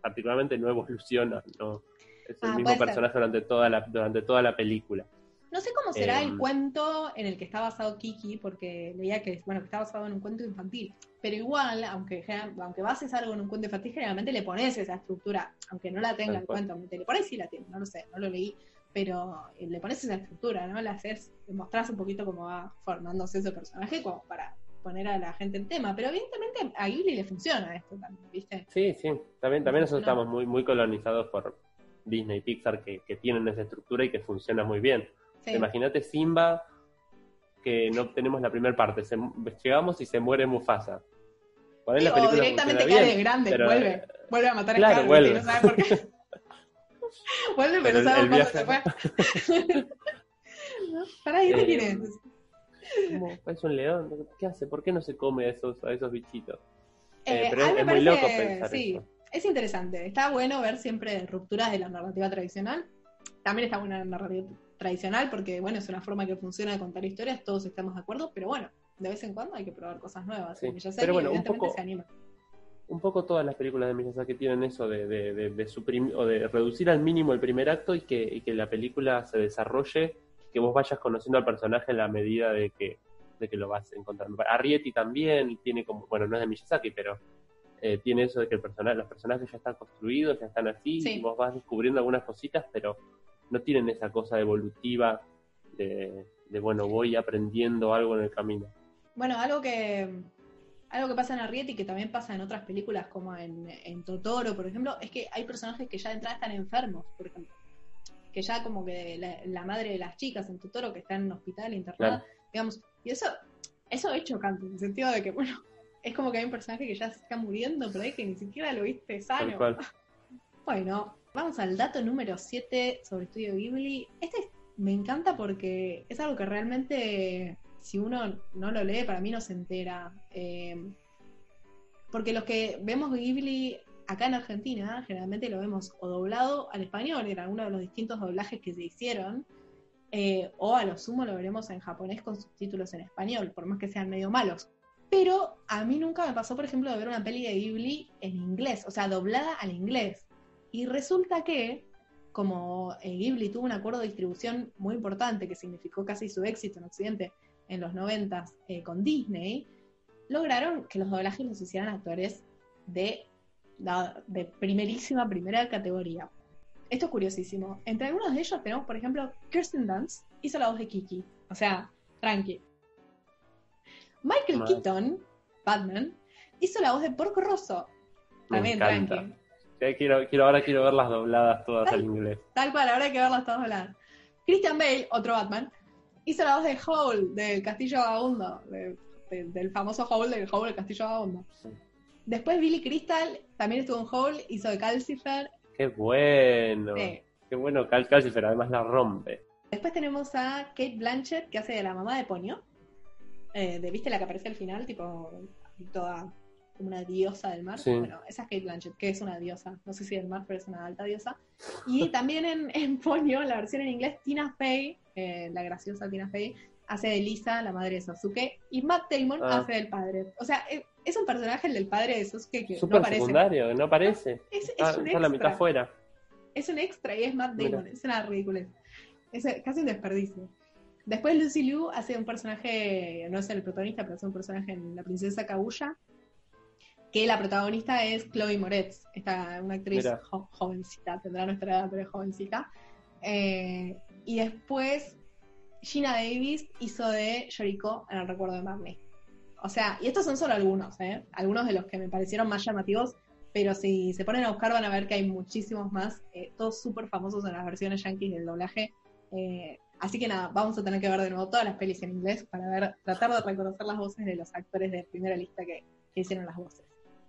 particularmente no evoluciona, no es el Ah, mismo ser. personaje durante toda la, durante toda la película. No sé cómo será Em. el cuento en el que está basado Kiki, porque leía que, bueno, que está basado en un cuento infantil. Pero igual, aunque, aunque bases algo en un cuento infantil, generalmente le pones esa estructura, aunque no la tenga el cuento. Te le pones sí la tiene, no lo sé, no lo leí, pero eh, le pones esa estructura, ¿no? Le haces, mostrás un poquito cómo va formándose ese personaje como para poner a la gente en tema. Pero evidentemente a Ghibli le funciona esto también, ¿viste? Sí, sí, también, también nosotros No. estamos muy, muy colonizados por Disney y Pixar que, que tienen esa estructura y que funciona muy bien. Sí. Imagínate Simba, que no tenemos la primera parte, se- llegamos y se muere Mufasa. Ahí la o directamente cae bien, de grande, pero- vuelve, vuelve a matar Claro, a Scar, vuelve. y no sabe por qué. [laughs] vuelve, pero, no sabe cuándo se fue. [laughs] ¿y este Eh, quién es? ¿Cómo? Es un león, ¿qué hace? ¿Por qué no se come a esos, a esos bichitos? Eh, Eh, pero es, es muy parece- loco pensar sí, eso. Es interesante. Está bueno ver siempre rupturas de la narrativa tradicional. También está buena la narrativa tradicional porque, bueno, es una forma que funciona de contar historias, todos estamos de acuerdo, pero bueno, de vez en cuando hay que probar cosas nuevas. Sí, Miyazaki, pero bueno, un poco- se anima. un poco todas las películas de Miyazaki tienen eso de, de, de- de suprim- o de reducir al mínimo el primer acto y que, y que la película se desarrolle, que vos vayas conociendo al personaje en la medida de que, de que lo vas encontrando. Arrietty también tiene como, bueno, no es de Miyazaki, pero eh, tiene eso de que el persona- los personajes ya están construidos, ya están así, Sí. y vos vas descubriendo algunas cositas, pero no tienen esa cosa evolutiva de, de bueno, voy aprendiendo algo en el camino. Bueno, algo que, algo que pasa en Arrietty que también pasa en otras películas como en, en Totoro, por ejemplo, es que hay personajes que ya de entrada están enfermos, por ejemplo. Que ya como que la, la madre de las chicas en Totoro que está en un hospital internada, digamos, y eso, eso es chocante, en el sentido de que, bueno, es como que hay un personaje que ya se está muriendo, pero es que ni siquiera lo viste sano. [laughs] Bueno, vamos al dato número 7 sobre Estudio Ghibli. Este me encanta porque es algo que realmente, si uno no lo lee, para mí no se entera. Eh, porque los que vemos Ghibli acá en Argentina, generalmente lo vemos o doblado al español, en alguno de los distintos doblajes que se hicieron, eh, o a lo sumo lo veremos en japonés con subtítulos en español, por más que sean medio malos. Pero a mí nunca me pasó, por ejemplo, de ver una peli de Ghibli en inglés, o sea, doblada al inglés. Y resulta que, como eh, Ghibli tuvo un acuerdo de distribución muy importante que significó casi su éxito en Occidente en los 90 eh, con Disney, lograron que los doblajes los hicieran actores de, primerísima, primera categoría. Esto es curiosísimo. Entre algunos de ellos tenemos, por ejemplo, Kirsten Dunst hizo la voz de Kiki. O sea, tranqui. Michael. Keaton, Batman, hizo la voz de Porco Rosso. También tranqui. Sí, quiero, quiero, ahora quiero verlas dobladas todas al inglés. Tal cual, ahora hay que verlas todas hablar. Christian Bale, otro Batman, hizo la voz de Howl del Castillo Vagabundo, de- de- del famoso Howl del Howl del Castillo Vagabundo. Sí. Después Billy Crystal también estuvo en Howl, hizo de Calcifer. Qué bueno. Sí. Qué bueno Cal Calcifer, además la rompe. Después tenemos a Kate Blanchett, que hace de la mamá de Ponyo. Eh, de, ¿Viste la que aparece al final? Tipo, toda como una diosa del mar. Sí. Bueno, esa es Kate Blanchett, que es una diosa. No sé si del mar, pero es una alta diosa. Y [laughs] también en, en Ponyo, la versión en inglés, Tina Fey, eh, la graciosa Tina Fey, hace de Lisa, la madre de Sasuke. Y Matt Damon Ah. hace del padre. O sea, es, es un personaje, el del padre de Sasuke, que no Súper aparece. secundario, no aparece. Es, es Está, un la extra mitad fuera. es un extra y es Matt Mira. Damon, es una ridícula. Es casi un desperdicio. Después Lucy Liu hace un personaje, no es el protagonista, pero hace un personaje en La Princesa Kaguya, que la protagonista es Chloe Moretz, esta, una actriz jo- jovencita, tendrá nuestra edad, pero es jovencita. Eh, y después Gina Davis hizo de Yoriko en el recuerdo de Marley. O sea, y estos son solo algunos, ¿eh? algunos de los que me parecieron más llamativos, pero si se ponen a buscar van a ver que hay muchísimos más, eh, todos súper famosos en las versiones yankees del doblaje. Eh, así que nada, vamos a tener que ver de nuevo todas las pelis en inglés para ver, tratar de reconocer las voces de los actores de primera lista que, que hicieron las voces.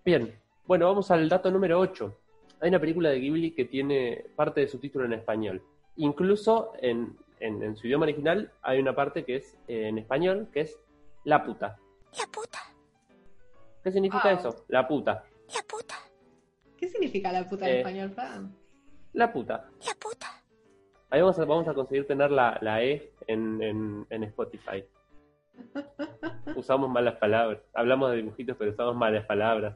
Bien, bueno, vamos al dato número 8. Hay una película de Ghibli que tiene parte de su título en español. Incluso en, en- en su idioma original hay una parte que es eh, en español, que es La puta. La puta, ¿Qué significa Wow. eso? La puta. la puta, ¿Qué significa la puta en Eh. español, Fran? La puta. la puta. Ahí vamos a, vamos a conseguir tener la, la E en, en- en Spotify. Usamos malas palabras. Hablamos de dibujitos, pero usamos malas palabras.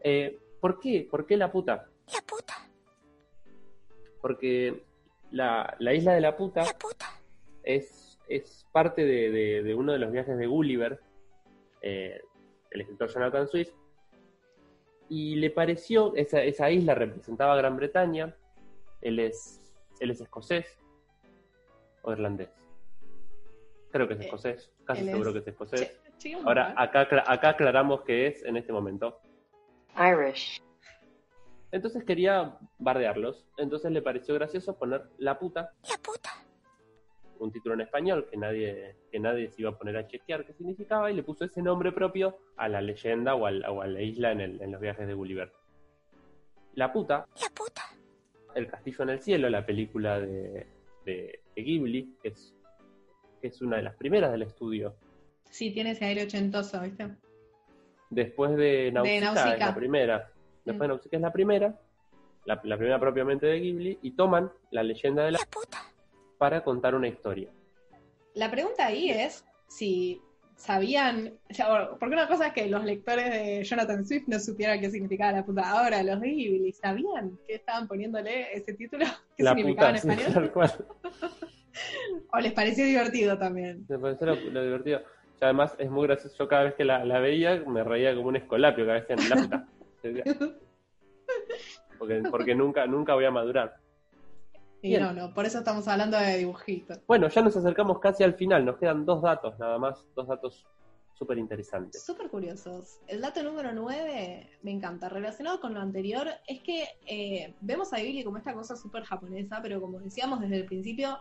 Eh, ¿Por qué? ¿Por qué la puta? La puta, Porque la, la isla de la puta la puta, es, es parte de, de- de uno de los viajes de Gulliver, eh, el escritor Jonathan Swift, y le pareció, esa, esa isla representaba a Gran Bretaña, él es, él es escocés o irlandés. Creo que es Eh, escocés, casi seguro es- que es escocés. Ahora, ¿eh? acá, acá aclaramos que es en este momento. Irish. Entonces quería bardearlos, entonces le pareció gracioso poner la puta la puta, un título en español que nadie, que nadie se iba a poner a chequear qué significaba y le puso ese nombre propio a la leyenda o, al- o a la isla en, el- en los viajes de Gulliver. La puta, la puta, El Castillo en el Cielo, la película de, de- de Ghibli, que es, que es una de las primeras del estudio. Sí, tiene ese aire ochentoso, ¿viste? Después de Nausicaa, es Nausicaa. la primera. Después de Mm. Nausicaa es la primera, la, la primera propiamente de Ghibli, y toman la leyenda de la la puta, para contar una historia. La pregunta ahí es si sabían, o sea, porque una cosa es que los lectores de Jonathan Swift no supieran qué significaba la puta. Ahora, los de Ghibli, ¿sabían que estaban poniéndole ese título? [laughs] ¿Qué la significaba puta, [laughs] en español? ¿O les pareció divertido también? Me pareció lo, lo divertido. Y además es muy gracioso. Yo cada vez que la, la veía me reía como un escolapio cada vez que la puta. [laughs] Porque, porque nunca, nunca voy a madurar. Y no, no, por eso estamos hablando de dibujitos. Bueno, ya nos acercamos casi al final. Nos quedan dos datos nada más. Dos datos súper interesante. Súper curiosos. El dato número 9 me encanta. Relacionado con lo anterior, es que eh, vemos a Ghibli como esta cosa súper japonesa, pero como decíamos desde el principio,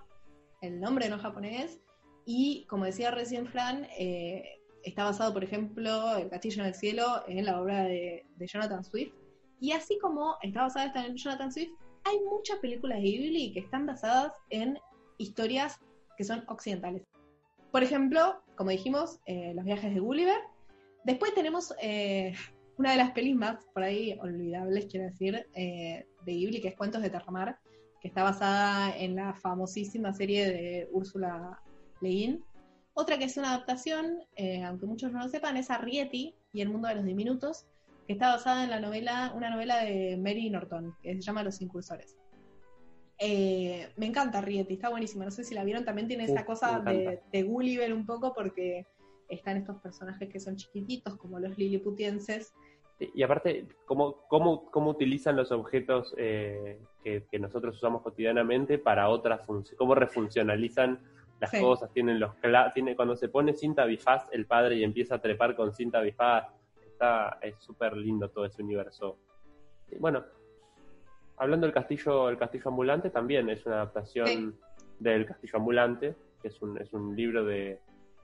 el nombre no es japonés. Y como decía recién Fran, eh, está basado, por ejemplo, El Castillo en el Cielo en la obra de, de Jonathan Swift. Y así como está basada esta en Jonathan Swift, hay muchas películas de Ghibli que están basadas en historias que son occidentales. Por ejemplo, como dijimos, eh, Los viajes de Gulliver. Después tenemos eh, una de las pelis más por ahí olvidables, quiero decir, eh, de Ghibli, que es Cuentos de Terramar, que está basada en la famosísima serie de Úrsula Le. Otra que es una adaptación, eh, aunque muchos no lo sepan, es Arrietty y El mundo de los diminutos, está basada en la novela, una novela de Mary Norton, que se llama Los Incursores. Eh, me encanta Rieti, está buenísima. No sé si la vieron, también tiene Sí, esa cosa de, de Gulliver un poco porque están estos personajes que son chiquititos, como los liliputienses. Y aparte, ¿cómo, cómo, cómo utilizan los objetos eh, que, que nosotros usamos cotidianamente para otras funciones? ¿Cómo refuncionalizan las Sí. cosas? Tienen los tiene Cuando se pone cinta bifaz el padre y empieza a trepar con cinta bifaz, está, es súper lindo todo ese universo. Y bueno, hablando del castillo, el castillo ambulante, también es una adaptación Sí. del castillo ambulante, que es un, es un libro de,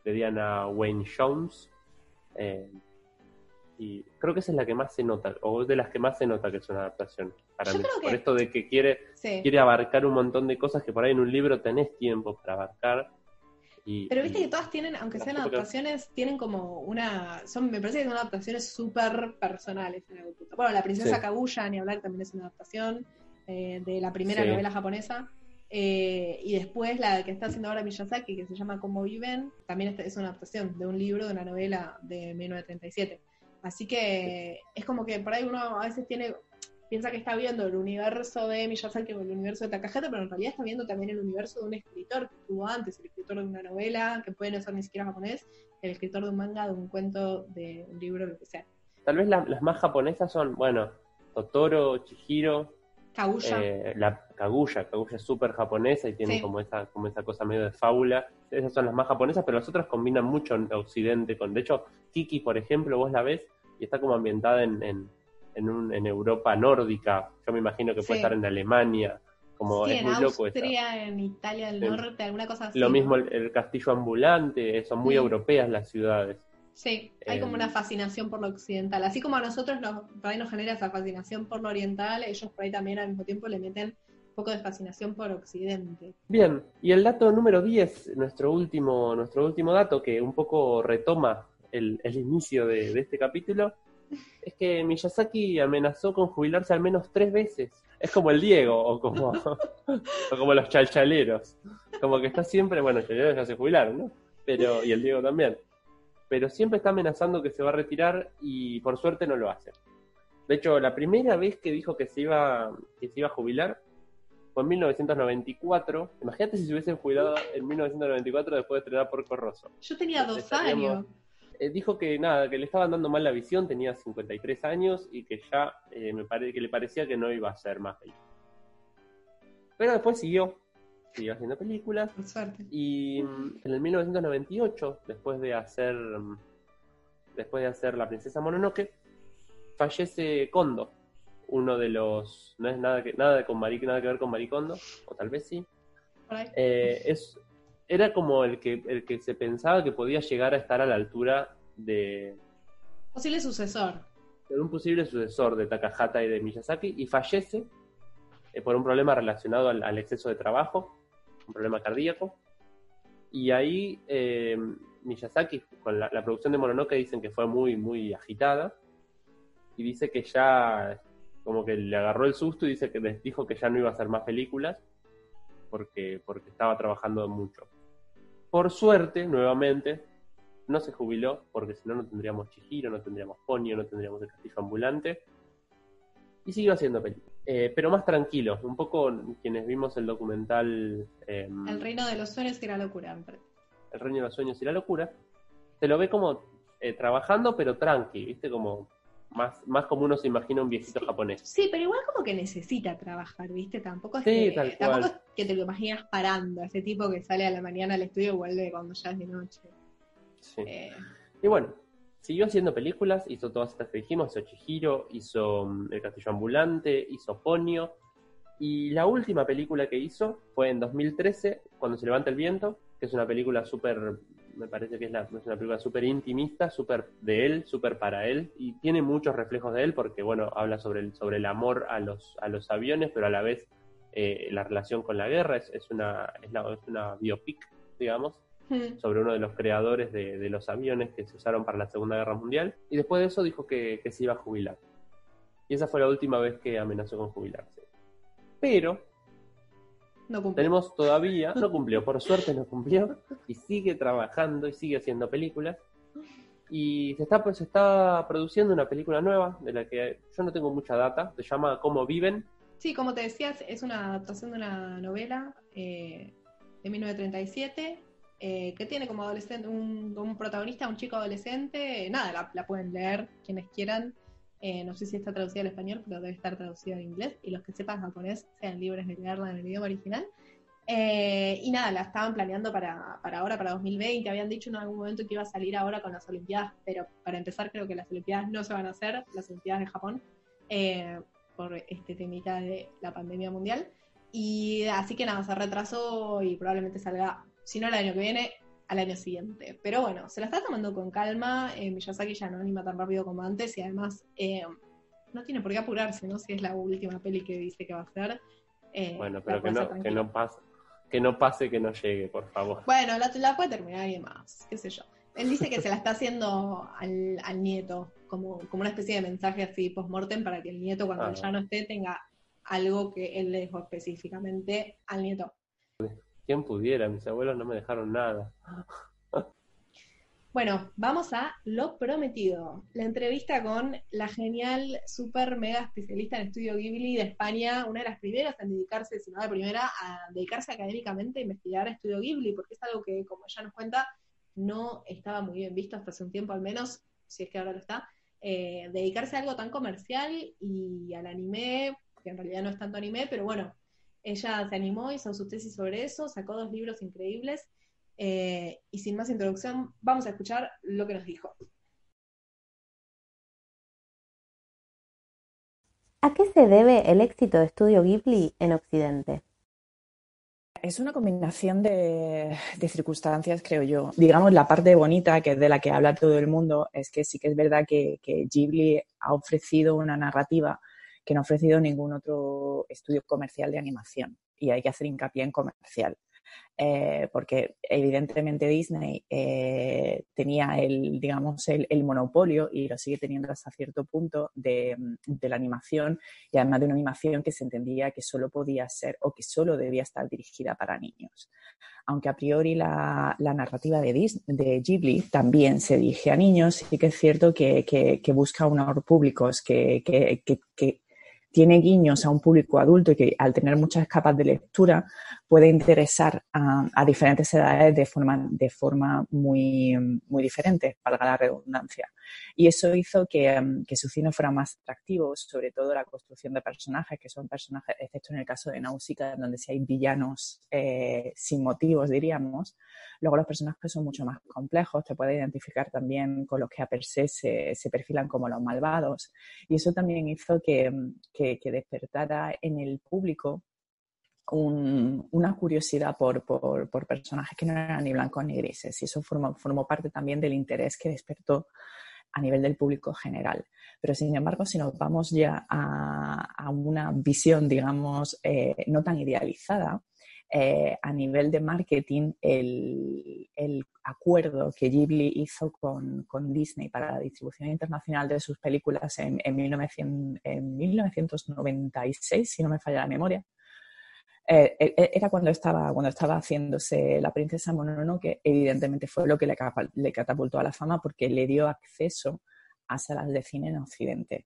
de Diana Wayne Jones. Eh, y creo que esa es la que más se nota, o es de las que más se nota que es una adaptación para Yo mí. creo Por que- esto de que quiere, Sí. quiere abarcar un montón de cosas que por ahí en un libro tenés tiempo para abarcar. Y, Pero viste y- que todas tienen, aunque sean adaptaciones, tienen como una. son Me parece que son adaptaciones súper personales. en algún punto. Bueno, La Princesa Sí. Kaguya, ni hablar, también es una adaptación eh, de la primera Sí. novela japonesa. Eh, y después la que está haciendo ahora Miyazaki, que se llama Como Viven, también es- es una adaptación de un libro, de una novela de 1937. Así que es como que por ahí uno a veces tiene piensa que está viendo el universo de Miyazaki o el universo de Takahata, pero en realidad está viendo también el universo de un escritor que estuvo antes, el escritor de una novela, que puede no ser ni siquiera japonés, el escritor de un manga, de un cuento, de un libro, lo que sea. Tal vez la- las más japonesas son, bueno, Totoro, Chihiro, Kaguya, eh, la Kaguya, Kaguya es súper japonesa y tiene Sí. como esa como esa cosa medio de fábula. Esas son las más japonesas, pero las otras combinan mucho en Occidente con. De hecho, Kiki, por ejemplo, vos la ves y está como ambientada en, en, en, un- en Europa nórdica. Yo me imagino que puede Sí. estar en Alemania. Como sí, es en muy loco eso. Austria, en Italia del El- Norte, alguna cosa así. Lo mismo el, el castillo ambulante, son muy europeas las ciudades. Sí, hay como Em, una fascinación por lo occidental. Así como a nosotros nos, por ahí nos genera esa fascinación por lo oriental, ellos por ahí también al mismo tiempo le meten un poco de fascinación por occidente. Bien, y el dato número 10, nuestro último, nuestro último dato que un poco retoma el, el inicio de, de este capítulo, es que Miyazaki amenazó con jubilarse al menos tres veces. Es como el Diego, o como, [laughs] o como los chalchaleros. Como que está siempre, bueno, chalchaleros ya se jubilaron, ¿no? Pero, y el Diego también. Pero siempre está amenazando que se va a retirar y por suerte no lo hace. De hecho, la primera vez que dijo que se iba, que se iba a jubilar fue en 1994. Imagínate si se hubiesen jubilado en 1994 después de estrenar Porco Rosso. Yo tenía dos años. Eh, dijo que nada, que le estaban dando mal la visión, tenía 53 años y que ya eh, me pare- que le parecía que no iba a ser más feliz. Pero después siguió, siguió haciendo películas Por suerte. y mm, en el 1998, después de hacer mm, después de hacer La princesa Mononoke, fallece Kondo, uno de los no es nada que nada con Mari- nada que ver con Maricondo, o tal vez sí. Eh, es era como el que el que se pensaba que podía llegar a estar a la altura de, Posible sucesor. de un posible sucesor de Takahata y de Miyazaki y fallece eh, por un problema relacionado al, al exceso de trabajo, un problema cardíaco. Y ahí eh, Miyazaki, con la, la producción de Mononoke, dicen que fue muy, muy agitada. Y dice que ya, como que le agarró el susto y dice que les dijo que ya no iba a hacer más películas porque, porque estaba trabajando mucho. Por suerte, nuevamente, no se jubiló, porque si no, no tendríamos Chihiro, no tendríamos Ponyo, no tendríamos el castillo ambulante. Y siguió haciendo películas. Eh, pero más tranquilo, un poco quienes vimos el documental eh, El reino de los sueños y la locura. El reino de los sueños y la locura, se lo ve como eh, trabajando, pero tranqui, ¿viste? Como más, más como uno se imagina un viejito japonés. Sí, pero igual como que necesita trabajar, ¿viste? Tampoco es, Sí, que, tal tampoco es que te lo imaginas parando, ese tipo que sale a la mañana al estudio y vuelve cuando ya es de noche. Sí. Eh, Y bueno, siguió haciendo películas, hizo todas estas que dijimos, hizo Chihiro, hizo mm, El Castillo Ambulante, hizo Ponio, y la última película que hizo fue en 2013, Cuando se levanta el viento, que es una película súper, me parece que es, la- es una película súper intimista, súper de él, súper para él, y tiene muchos reflejos de él porque, bueno, habla sobre el, sobre el amor a los, a los aviones, pero a la vez eh, la relación con la guerra, es, es, una, es, la- es una biopic, digamos, Mm. sobre uno de los creadores de, de los aviones que se usaron para la Segunda Guerra Mundial, y después de eso dijo que, que se iba a jubilar. Y esa fue la última vez que amenazó con jubilarse. Pero No cumple. tenemos todavía, no cumplió, por suerte no cumplió, y sigue trabajando y sigue haciendo películas. Y se está, pues, se está produciendo una película nueva, de la que yo no tengo mucha data, se llama Cómo viven. Sí, como te decías, es una adaptación de una novela eh, de 1937 eh, que tiene como adolescente un, un protagonista, un chico adolescente. Nada, la, la pueden leer quienes quieran. Eh, no sé si está traducida al español, pero debe estar traducida al inglés. Y los que sepan japonés sean libres de leerla en el idioma original. Eh, y nada, la estaban planeando para, para ahora, para 2020. Habían dicho en algún momento que iba a salir ahora con las Olimpiadas, pero para empezar, creo que las Olimpiadas no se van a hacer, las Olimpiadas de Japón. Eh, por este temita de la pandemia mundial. Y así que nada, se retrasó y probablemente salga, si no el año que viene, al año siguiente. Pero bueno, se la está tomando con calma. eh, Miyazaki ya no anima tan rápido como antes y además eh, no tiene por qué apurarse, ¿no? Si es la última peli que dice que va a hacer. eh, Bueno, pero que no, que no pase, que no pase, que no llegue, por favor. Bueno, la, la puede terminar y demás, qué sé yo. Él dice que se la está haciendo al, al nieto, como, como una especie de mensaje así post-mortem para que el nieto, cuando Ah. ya no esté, tenga algo que él le dejó específicamente al nieto. ¿Quién pudiera? Mis abuelos no me dejaron nada. [laughs] Bueno, vamos a Lo Prometido, la entrevista con la genial, super mega especialista en estudio Ghibli de España, una de las primeras en dedicarse, si no la primera, a dedicarse académicamente a investigar estudio Ghibli, porque es algo que, como ella nos cuenta, no estaba muy bien visto hasta hace un tiempo al menos, si es que ahora lo está, eh, dedicarse a algo tan comercial y al anime, que en realidad no es tanto anime, pero bueno, ella se animó, hizo su tesis sobre eso, sacó dos libros increíbles, eh, y sin más introducción, vamos a escuchar lo que nos dijo. ¿A qué se debe el éxito de Estudio Ghibli en Occidente? Es una combinación de, de circunstancias, creo yo. Digamos, la parte bonita, que es de la que habla todo el mundo, es que sí que es verdad que, que Ghibli ha ofrecido una narrativa que no ha ofrecido ningún otro estudio comercial de animación. Y hay que hacer hincapié en comercial. Eh, porque evidentemente Disney eh, tenía el, digamos, el, el, monopolio y lo sigue teniendo hasta cierto punto de, de, la animación y además de una animación que se entendía que solo podía ser o que solo debía estar dirigida para niños. Aunque a priori la, la narrativa de, Disney, de, Ghibli también se dirige a niños, sí que es cierto que, que, que busca unos públicos que, que tiene guiños a un público adulto y que al tener muchas capas de lectura puede interesar a, a diferentes edades de forma, de forma muy, muy diferente, valga la redundancia. Y eso hizo que, que, su cine fuera más atractivo, sobre todo la construcción de personajes, que son personajes, excepto en el caso de Nausicaa, donde si hay villanos eh, sin motivos, diríamos. Luego los personajes son mucho más complejos, te puedes identificar también con los que a per se, se, se perfilan como los malvados. Y eso también hizo que, que, que despertara en el público un, una curiosidad por, personajes que no eran ni blancos ni grises. Y eso formó, parte también del interés que despertó a nivel del público general. Pero sin embargo, si nos vamos ya a, a una visión, digamos, eh, no tan idealizada, eh, a nivel de marketing, el, el, acuerdo que Ghibli hizo con, con, Disney para la distribución internacional de sus películas en, en, 1900, en 1996, si no me falla la memoria, eh, era cuando estaba, cuando estaba haciéndose La Princesa Mononoke, evidentemente fue lo que le, catapultó a la fama porque le dio acceso a salas de cine en Occidente.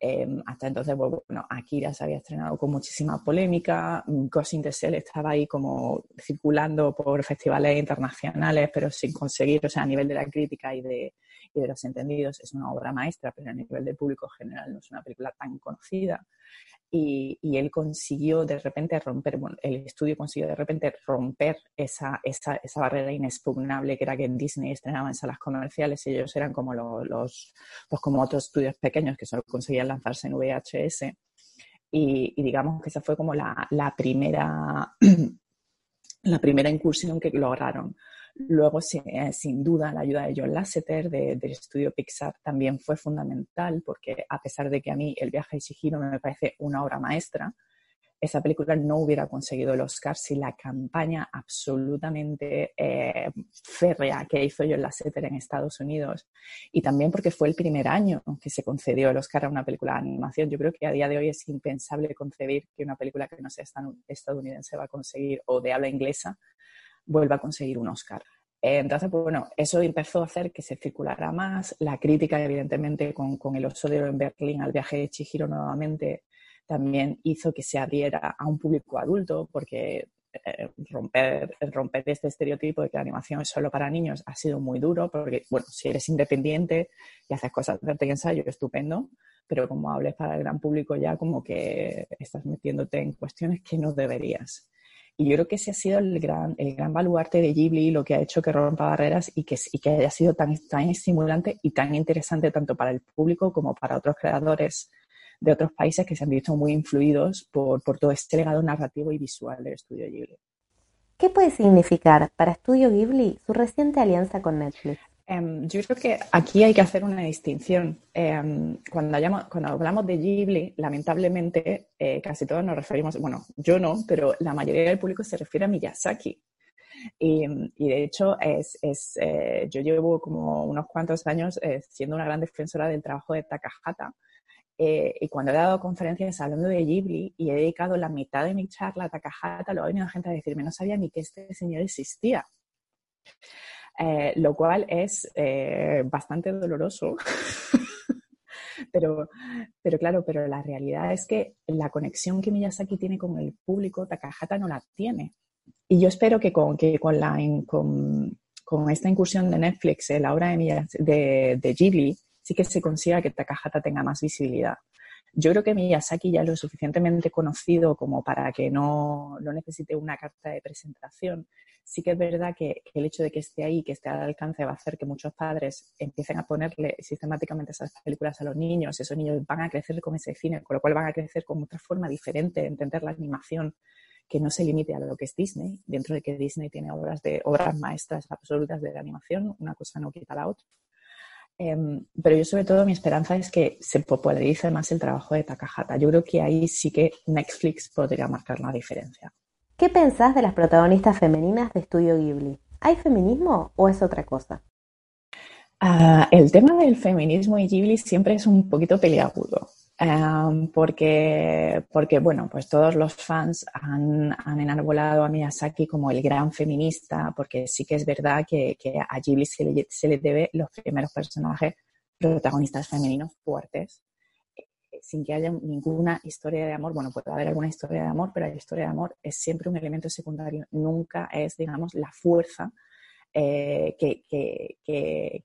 Eh, hasta entonces, pues, bueno, Akira se había estrenado con muchísima polémica, Ghost in the estaba ahí como circulando por festivales internacionales, pero sin conseguir, o sea, a nivel de la crítica y de, y de los entendidos es una obra maestra, pero a nivel del público general no es una película tan conocida. Y, y él consiguió de repente romper, bueno, el estudio consiguió de repente romper esa, esa, esa, barrera inexpugnable que era que en Disney estrenaban en salas comerciales y ellos eran como los, los pues como otros estudios pequeños que solo conseguían lanzarse en VHS. Y, y digamos que esa fue como la, la primera [clears throat] la primera incursión que lograron. Luego, eh, sin duda, la ayuda de John Lasseter del estudio Pixar también fue fundamental porque a pesar de que a mí El viaje de Shihiro me parece una obra maestra, esa película no hubiera conseguido el Oscar sin la campaña absolutamente eh, férrea que hizo John Lasseter en Estados Unidos y también porque fue el primer año que se concedió el Oscar a una película de animación. Yo creo que a día de hoy es impensable concebir que una película que no sea estadounidense va a conseguir o de habla inglesa vuelva a conseguir un Oscar. Entonces, pues bueno, eso empezó a hacer que se circulara más. La crítica, evidentemente, con, con el oso de oro en Berlín al viaje de Chihiro nuevamente, también hizo que se abriera a un público adulto, porque eh, romper, romper este estereotipo de que la animación es solo para niños ha sido muy duro, porque, bueno, si eres independiente y haces cosas de y ensayo, estupendo, pero como hables para el gran público ya como que estás metiéndote en cuestiones que no deberías. Y yo creo que ese ha sido el gran, el gran baluarte de Ghibli, lo que ha hecho que rompa barreras y que, y que haya sido tan, tan estimulante y tan interesante tanto para el público como para otros creadores de otros países que se han visto muy influidos por, por todo este legado narrativo y visual del estudio Ghibli. ¿Qué puede significar para Estudio Ghibli su reciente alianza con Netflix? Um, yo creo que aquí hay que hacer una distinción. Um, cuando, hayamos, cuando, hablamos de Ghibli, lamentablemente eh, casi todos nos referimos, bueno, yo no, pero la mayoría del público se refiere a Miyazaki. Y, y de hecho, es, es eh, yo llevo como unos cuantos años eh, siendo una gran defensora del trabajo de Takahata, eh, y cuando he dado conferencias hablando de Ghibli y he dedicado la mitad de mi charla a Takahata, luego ha venido gente a decirme, no sabía ni que este señor existía. Eh, lo cual es eh, bastante doloroso. [laughs] pero, pero claro, pero la realidad es que la conexión que Miyazaki tiene con el público, Takahata no la tiene. Y yo espero que con, que con, la, con, con esta incursión de Netflix en la obra de, de, de Ghibli, sí que se consiga que Takahata tenga más visibilidad. Yo creo que Miyazaki ya es lo suficientemente conocido como para que no, no necesite una carta de presentación. Sí que es verdad que, el hecho de que esté ahí, que esté al alcance, va a hacer que muchos padres empiecen a ponerle sistemáticamente esas películas a los niños. Esos niños van a crecer con ese cine, con lo cual van a crecer con otra forma diferente de entender la animación que no se limite a lo que es Disney, dentro de que Disney tiene obras de obras maestras absolutas de animación, una cosa no quita la otra. Em, pero yo sobre todo mi esperanza es que se popularice más el trabajo de Takahata. Yo creo que ahí sí que Netflix podría marcar la diferencia. ¿Qué pensás de las protagonistas femeninas de Estudio Ghibli? ¿Hay feminismo o es otra cosa? Uh, el tema del feminismo y Ghibli siempre es un poquito peliagudo porque, porque, bueno, pues todos los fans han, han, enarbolado a Miyazaki como el gran feminista, porque sí que es verdad que, a Ghibli se le, se le, debe los primeros personajes protagonistas femeninos fuertes, sin que haya ninguna historia de amor. Bueno, puede haber alguna historia de amor, pero la historia de amor es siempre un elemento secundario, nunca es, digamos, la fuerza eh, que, que,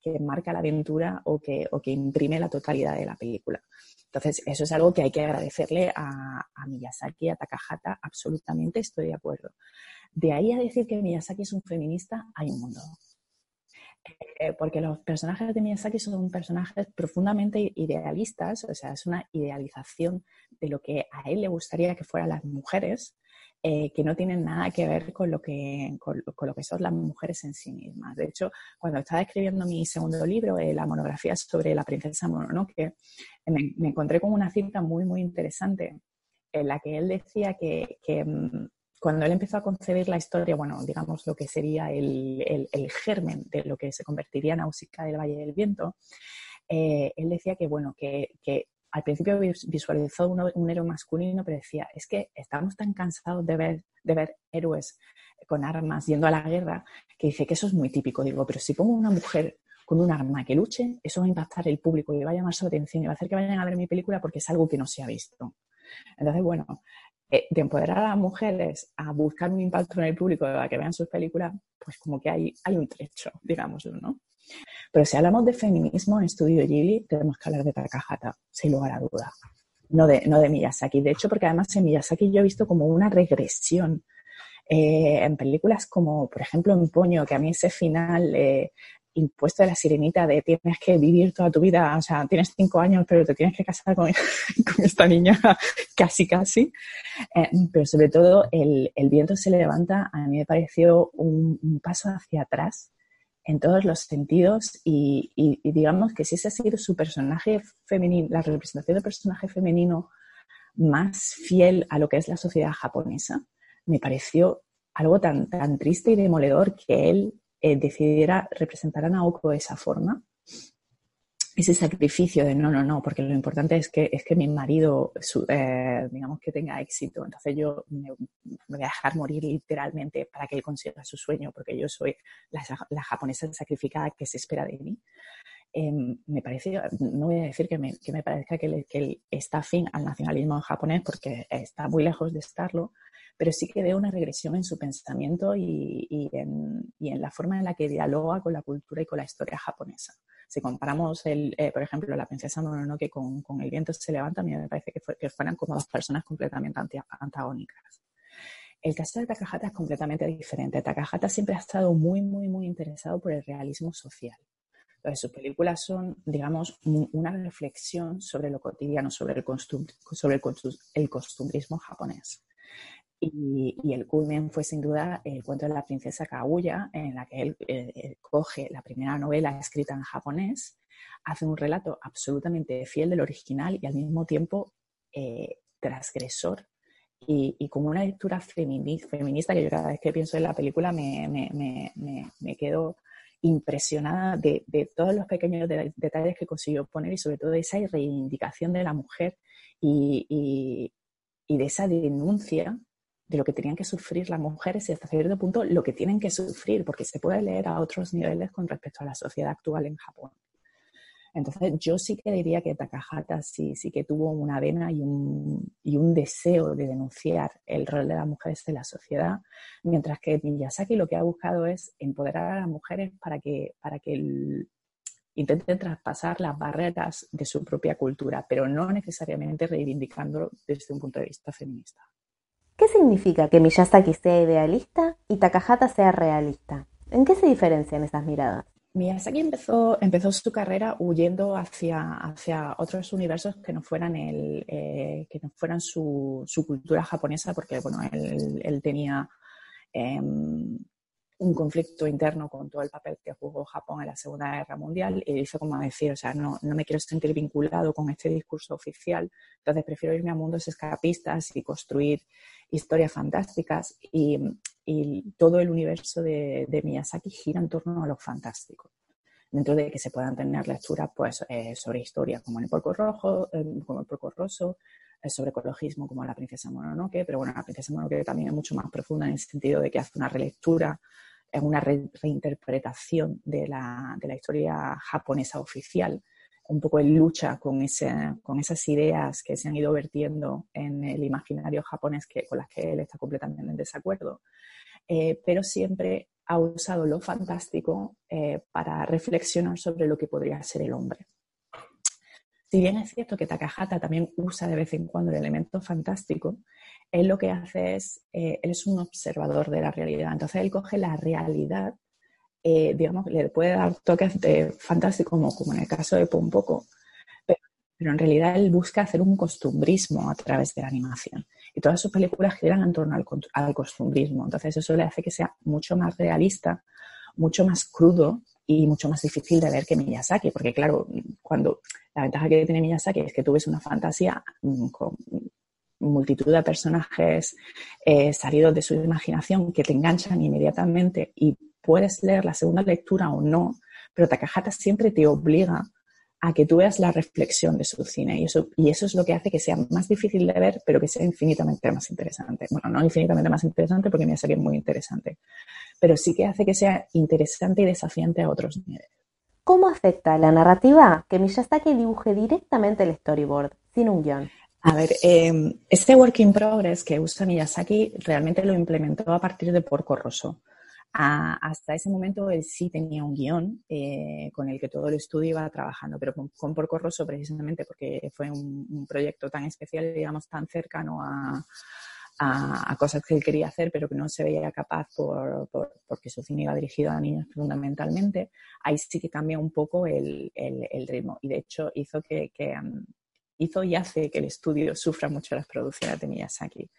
que, marca la aventura o que, o que imprime la totalidad de la película. Entonces, eso es algo que hay que agradecerle a, a Miyazaki, a Takahata, absolutamente estoy de acuerdo. De ahí a decir que Miyazaki es un feminista, hay un mundo. Eh, porque los personajes de Miyazaki son personajes profundamente idealistas, o sea, es una idealización de lo que a él le gustaría que fueran las mujeres, eh, que no tienen nada que ver con lo que, con, lo que son las mujeres en sí mismas. De hecho, cuando estaba escribiendo mi segundo libro, eh, la monografía sobre la princesa Mononoke, me, me, encontré con una cita muy, muy interesante en la que él decía que, que mm, cuando él empezó a concebir la historia, bueno, digamos lo que sería el, el, el germen de lo que se convertiría en Náusica del Valle del Viento, eh, él decía que, bueno, que, que al principio visualizó un, héroe masculino, pero decía, es que estamos tan cansados de ver, de ver héroes con armas yendo a la guerra, que dice que eso es muy típico. Digo, pero si pongo una mujer con un arma que luche, eso va a impactar el público y va a llamar su atención y va a hacer que vayan a ver mi película porque es algo que no se ha visto. Entonces, bueno, eh, de empoderar a las mujeres a buscar un impacto en el público, a que vean sus películas, pues como que hay, hay un trecho, digamos, ¿no? Pero si hablamos de feminismo en Estudio Ghibli, tenemos que hablar de Takahata, sin lugar a duda. No de, no de Miyazaki. De hecho, porque además en Miyazaki yo he visto como una regresión eh, en películas como, por ejemplo, en Poño, que a mí ese final eh, impuesto de la sirenita de tienes que vivir toda tu vida, o sea, tienes cinco años, pero te tienes que casar con, [laughs] esta niña [laughs] casi, casi. Eh, pero sobre todo, el, viento se levanta, a mí me pareció un, paso hacia atrás en todos los sentidos y, y, digamos que si ese ha sido su personaje femenino, la representación del personaje femenino más fiel a lo que es la sociedad japonesa, me pareció algo tan, tan triste y demoledor que él eh, decidiera representar a Naoko de esa forma, ese sacrificio de no, no, no, porque lo importante es que, es que mi marido, eh, digamos, que tenga éxito. Entonces yo me, voy a dejar morir literalmente para que él consiga su sueño, porque yo soy la, japonesa sacrificada que se espera de mí. Em, me parece, no voy a decir que me, que me parezca que, está afín al nacionalismo japonés, porque está muy lejos de estarlo, pero sí que veo una regresión en su pensamiento y, en, la forma en la que dialoga con la cultura y con la historia japonesa. Si comparamos, el, eh, por ejemplo, la princesa Mononoke con, con El viento se levanta, a mí me parece que, que fueran como dos personas completamente antagónicas. El caso de Takahata es completamente diferente. Takahata siempre ha estado muy, muy, muy interesado por el realismo social. Entonces, sus películas son, digamos, una reflexión sobre lo cotidiano, sobre el, sobre el costumbrismo japonés. Y, el culmen fue sin duda el cuento de la princesa Kaguya, en la que él eh, coge la primera novela escrita en japonés, hace un relato absolutamente fiel del original y al mismo tiempo eh, transgresor y, con una lectura feminista que yo cada vez que pienso en la película me, me, me, me quedo impresionada de, de, todos los pequeños detalles que consiguió poner y sobre todo de esa reivindicación de la mujer y, y, y de esa denuncia lo que tenían que sufrir las mujeres y hasta cierto punto lo que tienen que sufrir, porque se puede leer a otros niveles con respecto a la sociedad actual en Japón. Entonces, yo sí que diría que Takahata sí, sí que tuvo una vena y un, y un deseo de denunciar el rol de las mujeres en la sociedad, mientras que Miyazaki lo que ha buscado es empoderar a las mujeres para que, para que intenten traspasar las barreras de su propia cultura, pero no necesariamente reivindicándolo desde un punto de vista feminista. ¿Qué significa que Miyazaki sea idealista y Takahata sea realista? ¿En qué se diferencian esas miradas? Miyazaki empezó, empezó su carrera huyendo hacia, hacia otros universos que no fueran, el, eh, que no fueran su, su, cultura japonesa, porque bueno, él, tenía em, un conflicto interno con todo el papel que jugó Japón en la Segunda Guerra Mundial y hizo como decir, o sea, no, no me quiero sentir vinculado con este discurso oficial, entonces prefiero irme a mundos escapistas y construir historias fantásticas y, y todo el universo de, de, Miyazaki gira en torno a lo fantástico. Dentro de que se puedan tener lecturas pues, eh, sobre historia como el porco rojo, eh, como el porco roso, eh, sobre ecologismo como la princesa Mononoke, pero bueno, la princesa Mononoke también es mucho más profunda en el sentido de que hace una relectura es una reinterpretación de la, de la, historia japonesa oficial, un poco en lucha con, ese, con esas ideas que se han ido vertiendo en el imaginario japonés que, con las que él está completamente en desacuerdo, eh, pero siempre ha usado lo fantástico eh, para reflexionar sobre lo que podría ser el hombre. Si bien es cierto que Takahata también usa de vez en cuando el elemento fantástico, él lo que hace es, eh, él es un observador de la realidad. Entonces él coge la realidad, eh, digamos, le puede dar toques de fantástico, como, en el caso de Pompoco, pero, pero, en realidad él busca hacer un costumbrismo a través de la animación. Y todas sus películas giran en torno al, al costumbrismo. Entonces eso le hace que sea mucho más realista, mucho más crudo y mucho más difícil de ver que Miyazaki, porque claro, cuando la ventaja que tiene Miyazaki es que tú ves una fantasía mm, con multitud de personajes eh, salidos de su imaginación que te enganchan inmediatamente y puedes leer la segunda lectura o no, pero Takahata siempre te obliga a que tú veas la reflexión de su cine y eso, y eso es lo que hace que sea más difícil de ver, pero que sea infinitamente más interesante. Bueno, no infinitamente más interesante porque Miyazaki es muy interesante, pero sí que hace que sea interesante y desafiante a otros niveles. ¿Cómo afecta la narrativa que Miyazaki dibuje directamente el storyboard, sin un guion? A ver, eh, este work in progress que usa Miyazaki realmente lo implementó a partir de Porco Rosso. A- hasta ese momento él sí tenía un guion eh, con el que todo el estudio iba trabajando, pero con, con Porco Rosso precisamente porque fue un, un proyecto tan especial, digamos, tan cercano a, a- a cosas que él quería hacer, pero que no se veía capaz por, por- porque su cine iba dirigido a niños fundamentalmente, ahí sí que cambia un poco el, el- ritmo. Y de hecho hizo que, um, hizo y hace que el estudio sufra mucho las producciones de Miyazaki.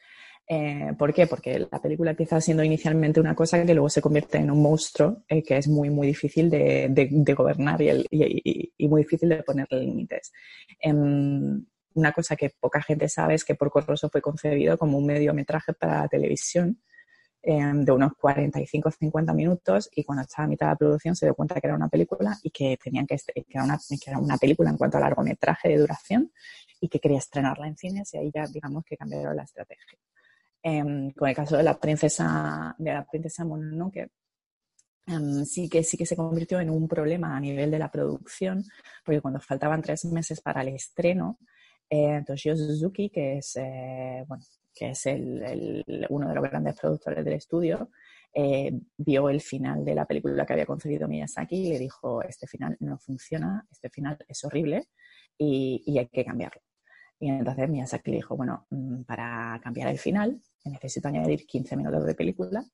Eh, ¿Por qué? Porque la película empieza siendo inicialmente una cosa que luego se convierte en un monstruo eh, que es muy, muy difícil de, de- gobernar y muy difícil de ponerle límites. Em, una cosa que poca gente sabe es que Porco Rosso fue concebido como un mediometraje para la televisión em, de unos 45 o 50 minutos y cuando estaba a mitad de la producción se dio cuenta que era una película y que tenían que, est- que era una, película en cuanto a largometraje de duración y que quería estrenarla en cines y ahí ya digamos que cambiaron la estrategia. Em, con el caso de la princesa de la princesa Mononoke em, sí que sí que se convirtió en un problema a nivel de la producción porque cuando faltaban tres meses para el estreno eh, Toshio Suzuki que es eh, bueno que es el, el- uno de los grandes productores del estudio eh, vio el final de la película que había concebido Miyazaki y le dijo este final no funciona este final es horrible y, y hay que cambiarlo y entonces Miyazaki le dijo, bueno, mm, para cambiar el final necesito añadir 15 minutos de película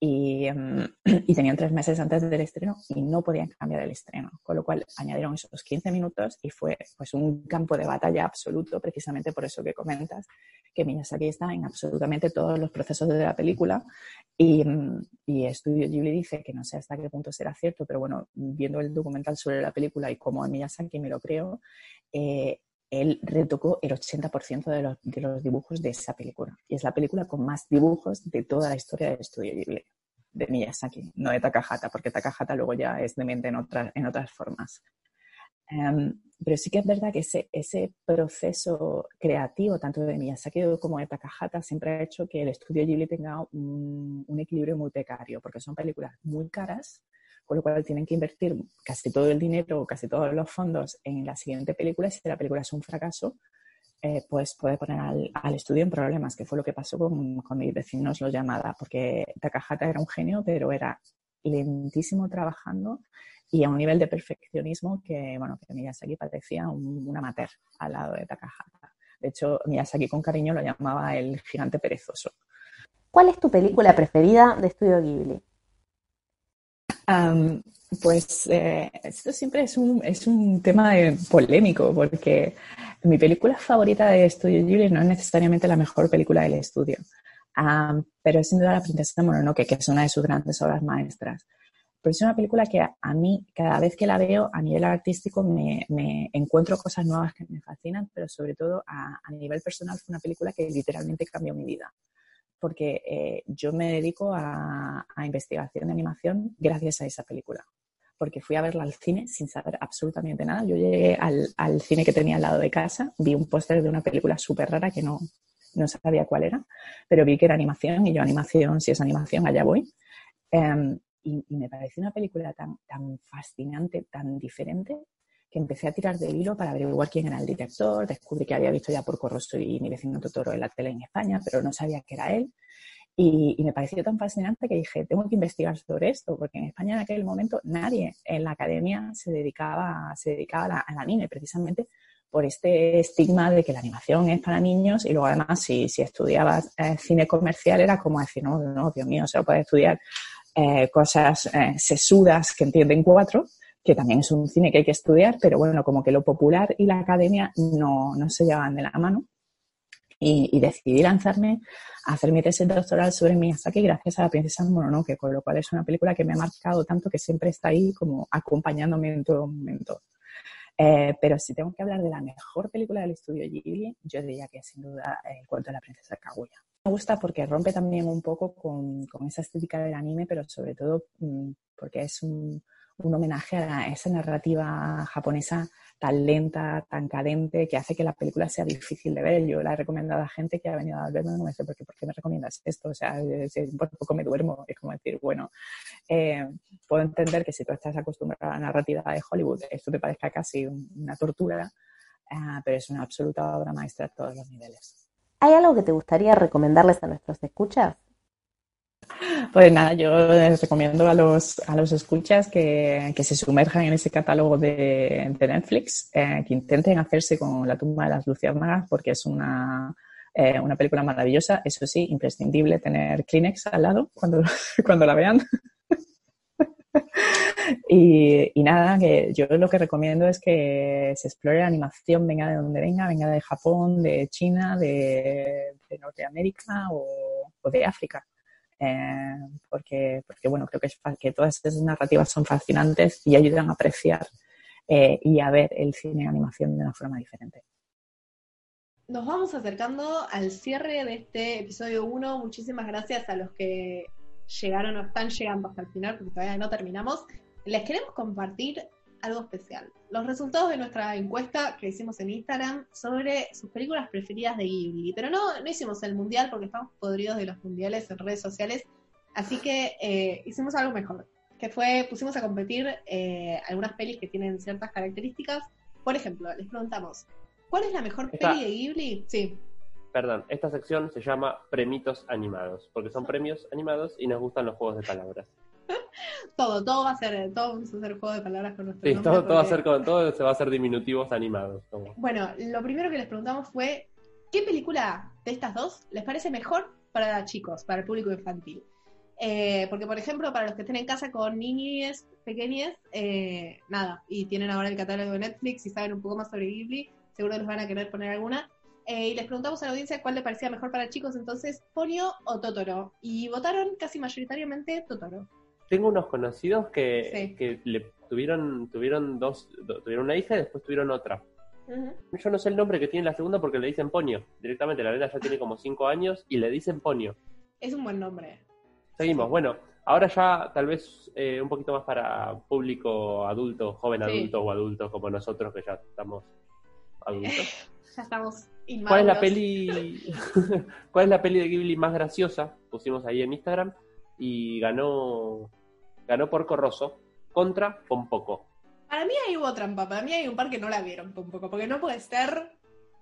y, mm, [clears throat] y tenían tres meses antes del estreno y no podían cambiar el estreno, con lo cual añadieron esos 15 minutos y fue pues un campo de batalla absoluto, precisamente por eso que comentas, que Miyazaki está en absolutamente todos los procesos de la película y, mm, y Estudio Ghibli dice que no sé hasta qué punto será cierto, pero bueno, viendo el documental sobre la película y cómo es Miyazaki me lo creo, eh, él retocó el 80% de los, de los dibujos de esa película. Y es la película con más dibujos de toda la historia del estudio Ghibli, de Miyazaki, no de Takahata, porque Takahata luego ya es demente en, otras en otras formas. Em, pero sí que es verdad que ese, ese proceso creativo, tanto de Miyazaki como de Takahata, siempre ha hecho que el estudio Ghibli tenga un, un equilibrio muy precario, porque son películas muy caras, con lo cual tienen que invertir casi todo el dinero o casi todos los fondos en la siguiente película. Si la película es un fracaso, eh, pues puede poner al, al estudio en problemas, que fue lo que pasó con, con mis vecinos Los Llamada, porque Takahata era un genio, pero era lentísimo trabajando y a un nivel de perfeccionismo que, bueno, que Miyazaki parecía un, un amateur al lado de Takahata. De hecho, Miyazaki con cariño lo llamaba el gigante perezoso. ¿Cuál es tu película preferida de Estudio Ghibli? Pues eh, esto siempre es un, es un tema polémico porque mi película favorita de Estudio Ghibli no es necesariamente la mejor película del estudio, pero es sin duda La princesa Mononoke, que es una de sus grandes obras maestras. Pero es una película que a, mí, cada vez que la veo a nivel artístico, me, me encuentro cosas nuevas que me fascinan, pero sobre todo a nivel personal fue una película que literalmente cambió mi vida porque eh, yo me dedico a, a, investigación de animación gracias a esa película. Porque fui a verla al cine sin saber absolutamente nada. Yo llegué al, al cine que tenía al lado de casa, vi un póster de una película súper rara que no, no sabía cuál era, pero vi que era animación y yo animación, si es animación, allá voy. Um, y, y, me pareció una película tan, tan fascinante, tan diferente, que empecé a tirar del hilo para averiguar quién era el director, descubrí que había visto ya por Corroso y mi vecino Totoro en la tele en España, pero no sabía que era él. Y, y, me pareció tan fascinante que dije, tengo que investigar sobre esto, porque en España en aquel momento nadie en la academia se dedicaba, se dedicaba a la, anime, precisamente por este estigma de que la animación es para niños y luego además si, si estudiabas eh, cine comercial era como decir, no, no, Dios mío, se lo puede estudiar eh, cosas eh, sesudas que entienden cuatro, que también es un cine que hay que estudiar, pero bueno, como que lo popular y la academia no, no se llevan de la mano. Y, y, decidí lanzarme a hacer mi tesis doctoral sobre Miyazaki gracias a la princesa Mononoke, con lo cual es una película que me ha marcado tanto que siempre está ahí como acompañándome en todo momento. Eh, pero si tengo que hablar de la mejor película del estudio Ghibli, yo diría que sin duda El cuento de la princesa Kaguya. Me gusta porque rompe también un poco con, con esa estética del anime, pero sobre todo mmm, porque es un, un homenaje a esa narrativa japonesa tan lenta, tan cadente, que hace que la película sea difícil de ver. Yo la he recomendado a gente que ha venido a verme y me dice, ¿por qué, ¿por qué me recomiendas esto? O sea, por poco me duermo. Es como decir, bueno, eh, puedo entender que si tú estás acostumbrado a la narrativa de Hollywood, esto te parezca casi una tortura, uh, pero es una absoluta obra maestra a todos los niveles. ¿Hay algo que te gustaría recomendarles a nuestros escuchas? Pues nada, yo les recomiendo a los, a los escuchas que, que se sumerjan en ese catálogo de, de Netflix, eh, que intenten hacerse con La tumba de las luciérnagas, porque es una, eh, una película maravillosa. Eso sí, imprescindible tener Kleenex al lado cuando, [laughs] cuando la vean. [laughs] y, y nada, que yo lo que recomiendo es que se explore la animación, venga de donde venga, venga de Japón, de China, de, de Norteamérica o, o de África. Eh, porque, porque, bueno, creo que, es, que todas esas narrativas son fascinantes y ayudan a apreciar eh, y a ver el cine de animación de una forma diferente. Nos vamos acercando al cierre de este episodio 1. Muchísimas gracias a los que llegaron o están llegando hasta el final, porque todavía no terminamos. Les queremos compartir algo especial. Los resultados de nuestra encuesta que hicimos en Instagram sobre sus películas preferidas de Ghibli. Pero no, no hicimos el mundial porque estamos podridos de los mundiales en redes sociales. Así que eh, hicimos algo mejor. Que fue, pusimos a competir eh, algunas pelis que tienen ciertas características. Por ejemplo, les preguntamos, ¿cuál es la mejor Está- peli de Ghibli? Sí, Perdón, esta sección se llama Premitos Animados, porque son premios animados y nos gustan los juegos de palabras. [laughs] todo, todo va a ser, todo vamos a hacer juego de palabras con nuestro Sí, todo, todo va a ser con, todo se va a hacer diminutivos animados. como- Bueno, lo primero que les preguntamos fue, ¿qué película de estas dos les parece mejor para chicos, para el público infantil? Eh, porque, por ejemplo, para los que estén en casa con niñes pequeñas, eh, nada, y tienen ahora el catálogo de Netflix y saben un poco más sobre Ghibli, seguro les van a querer poner alguna. Eh, y les preguntamos a la audiencia cuál le parecía mejor para chicos, entonces, Ponyo o Totoro. Y votaron casi mayoritariamente Totoro. Tengo unos conocidos que, Sí. que le tuvieron, tuvieron dos, do- tuvieron una hija y después tuvieron otra. Yo no sé el nombre que tiene la segunda porque le dicen Ponio. Directamente, la nena ya tiene como cinco años y le dicen Ponio. Es un buen nombre. Seguimos. Bueno, ahora ya tal vez eh, un poquito más para público adulto, joven Sí. adulto o adulto como nosotros que ya estamos adultos. [laughs] Ya estamos inmaduros. ¿Cuál es la peli [laughs] cuál es la peli de Ghibli más graciosa? Pusimos ahí en Instagram y ganó ganó Porco Rosso contra Pompoco. Para mí ahí hubo trampa, para mí hay un par que no la vieron un poco, porque no puede ser.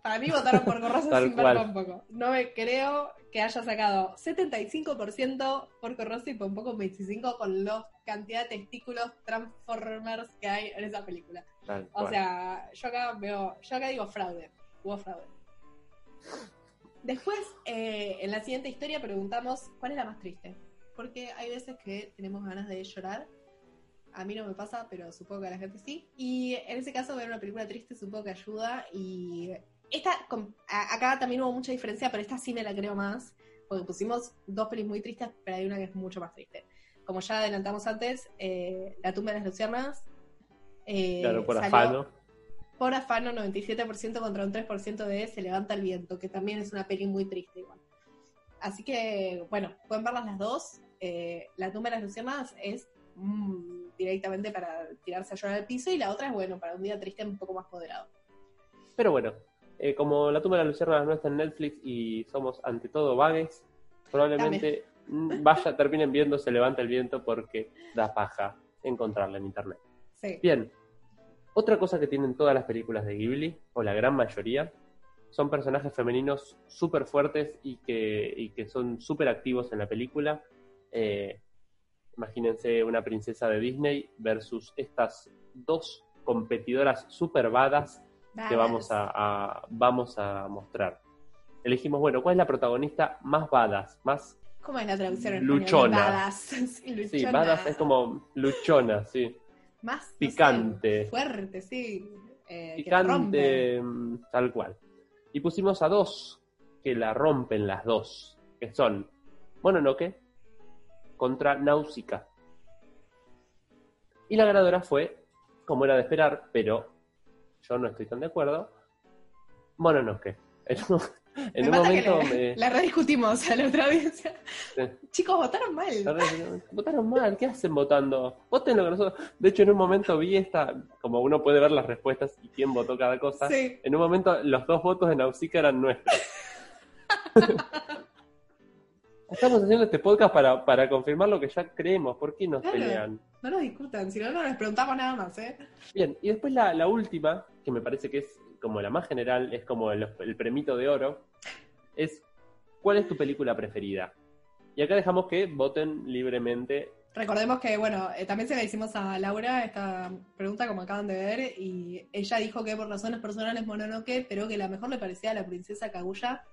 Para mí votaron por Corroso [laughs] sin ver. Pompoco. No me creo que haya sacado 75% por Corroso y Pompoco 25% con la cantidad de testículos Transformers que hay en esa película. Tal O cual. sea, yo acá veo, yo acá digo fraude, hubo fraude. Después, eh, en la siguiente historia preguntamos cuál es la más triste. Porque hay veces que tenemos ganas de llorar. A mí no me pasa, pero supongo que a la gente sí. Y en ese caso, ver una película triste supongo que ayuda. Y esta, com- a- acá también hubo mucha diferencia, pero esta sí me la creo más. Porque pusimos dos pelis muy tristes, pero hay una que es mucho más triste. Como ya adelantamos antes, eh, La tumba de las luciérnagas. eh, claro, por afano. por afano, 97% contra un 3% de Se levanta el viento, que también es una peli muy triste igual. Así que, bueno, pueden verlas las dos. Eh, la tumba de las luciérnagas es mm, directamente para tirarse a llorar al piso y la otra es, bueno, para un día triste un poco más moderado. Pero bueno, eh, como La tumba de la luciérnagas no está en Netflix y somos ante todo vagues, probablemente vaya, terminen viendo Se levanta el viento porque da paja encontrarla en internet. Sí. Bien, otra cosa que tienen todas las películas de Ghibli, o la gran mayoría, son personajes femeninos súper fuertes y que, y que son súper activos en la película. Eh, imagínense una princesa de Disney versus estas dos competidoras súper badas que vamos a, a- vamos a mostrar. Elegimos, bueno, ¿cuál es la protagonista más badass? Más, ¿Cómo es la traducción? Luchona. [laughs] Sí, badass es como luchona, sí. Más no sé, picante. fuerte, sí. eh, picante, mm, tal cual. Y pusimos a dos que la rompen las dos, que son Mononoke contra Nausicaa. Y la ganadora fue, como era de esperar, pero yo no estoy tan de acuerdo, Mononoke. En un, en Me un mata que momento le- me- la rediscutimos a la otra. Sí. Chicos, votaron mal. La votaron mal, ¿qué hacen votando? Voten lo que nosotros. De hecho, en un momento vi esta, como uno puede ver las respuestas y quién votó cada cosa. Sí. En un momento, los dos votos de Nausicaa eran nuestros. [laughs] Estamos haciendo este podcast para, para confirmar lo que ya creemos. ¿Por qué nos Claro. pelean? No nos discutan, si no, no les preguntamos nada más, ¿eh? Bien, y después la, la última, que me parece que es como la más general, es como el, el premito de oro, es ¿cuál es tu película preferida? Y acá dejamos que voten libremente. Recordemos que, bueno, eh, también se la hicimos a Laura esta pregunta, como acaban de ver, y ella dijo que por razones personales Mononoke, pero que la mejor le parecía a la princesa Kaguya,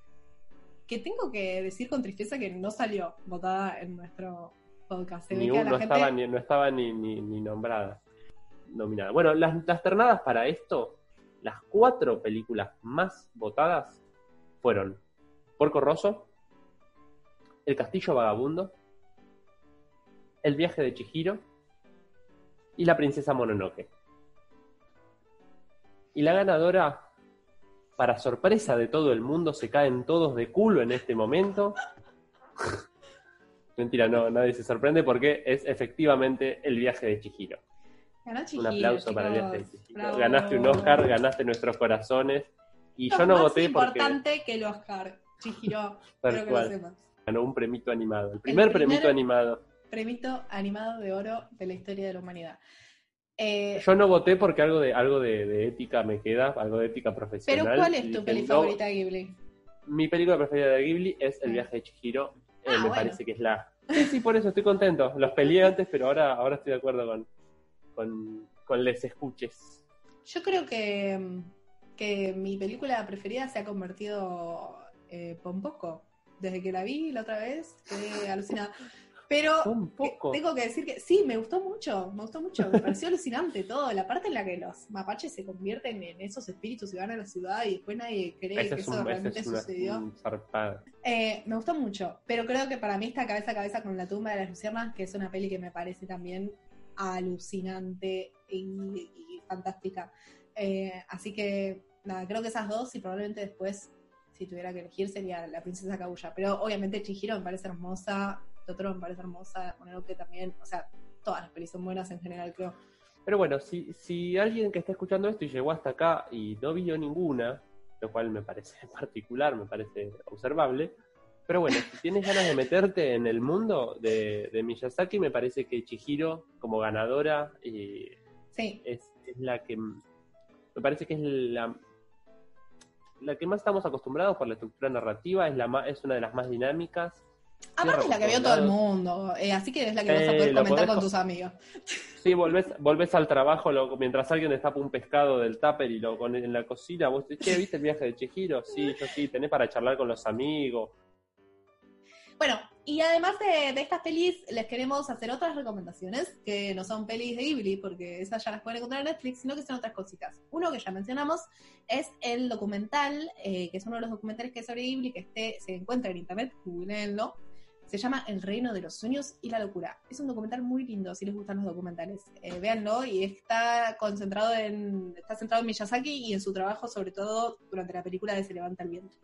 que tengo que decir con tristeza que no salió votada en nuestro podcast. Se ve Ni un- no, gente... estaba ni, no estaba ni, ni, ni nombrada. Nominada. Bueno, las, las ternadas para esto, las cuatro películas más votadas fueron Porco Rosso, El Castillo Vagabundo, El viaje de Chihiro y La princesa Mononoke. Y la ganadora, para sorpresa de todo el mundo, se caen todos de culo en este momento. [laughs] Mentira, no, nadie se sorprende porque es efectivamente el viaje de Chihiro. Ganó Un Chihiro, aplauso para el viaje de Chihiro. Bravo. Ganaste un Oscar, ganaste nuestros corazones. Y yo no voté porque importante que el Oscar, Chihiro, [laughs] creo que lo sepas. ganó un premito animado. El primer primer- premito animado. Premito animado de oro de la historia de la humanidad. Eh, Yo no voté porque algo de algo de, de ética me queda, algo de ética profesional. pero ¿cuál es tu peli favorita de Ghibli? Mi película preferida de Ghibli es El viaje de Chihiro. Eh, Ah, me bueno. parece que es la. Sí, sí, por eso estoy contento. Los peleé antes, pero ahora, ahora estoy de acuerdo con, con, con les escuches. Yo creo que, que mi película preferida se ha convertido eh, Pompoco. Desde que la vi la otra vez, quedé alucinada. Pero Un poco. tengo que decir que sí, me gustó mucho, me gustó mucho, me pareció [laughs] alucinante todo. La parte en la que los mapaches se convierten en esos espíritus y van a la ciudad y después nadie cree que es, eso un, realmente es una sucedió. Eh, me gustó mucho, pero creo que para mí está cabeza a cabeza con La tumba de las luciernas, que es una peli que me parece también alucinante y, y fantástica. Eh, así que, nada, creo que esas dos y probablemente después, si tuviera que elegir, sería La princesa Kaguya. Pero obviamente Chihiro me parece hermosa, Totoro me parece hermosa, Mononoke también, o sea, todas las pelis son buenas en general, creo. Pero bueno, si, si alguien que está escuchando esto y llegó hasta acá y no vio ninguna, lo cual me parece [laughs] particular, me parece observable, pero bueno, si tienes ganas de meterte en el mundo de, de Miyazaki, me parece que Chihiro, como ganadora, eh, Sí, es, es la que me parece que es la la que más estamos acostumbrados por la estructura narrativa, es la es una de las más dinámicas. Aparte es la que vio todo el mundo, eh, así que es la que vas a Eh, poder comentar con co- tus amigos. [laughs] Sí, volvés, volvés al trabajo lo- mientras alguien destapa un pescado del tupper y lo con en la cocina, vos te che, [laughs] ¿viste el viaje de Chihiro? Sí, yo sí, tenés para charlar con los amigos. Bueno, y además de, de estas pelis, les queremos hacer otras recomendaciones, que no son pelis de Ghibli, porque esas ya las pueden encontrar en Netflix, sino que son otras cositas. Uno que ya mencionamos es el documental, eh, que es uno de los documentales que es sobre Ghibli, que este, se encuentra en internet, googleenlo. Se llama El reino de los sueños y la locura. Es un documental muy lindo, si les gustan los documentales. Eh, véanlo y está concentrado en, está centrado en Miyazaki y en su trabajo, sobre todo durante la película de Se levanta el viento.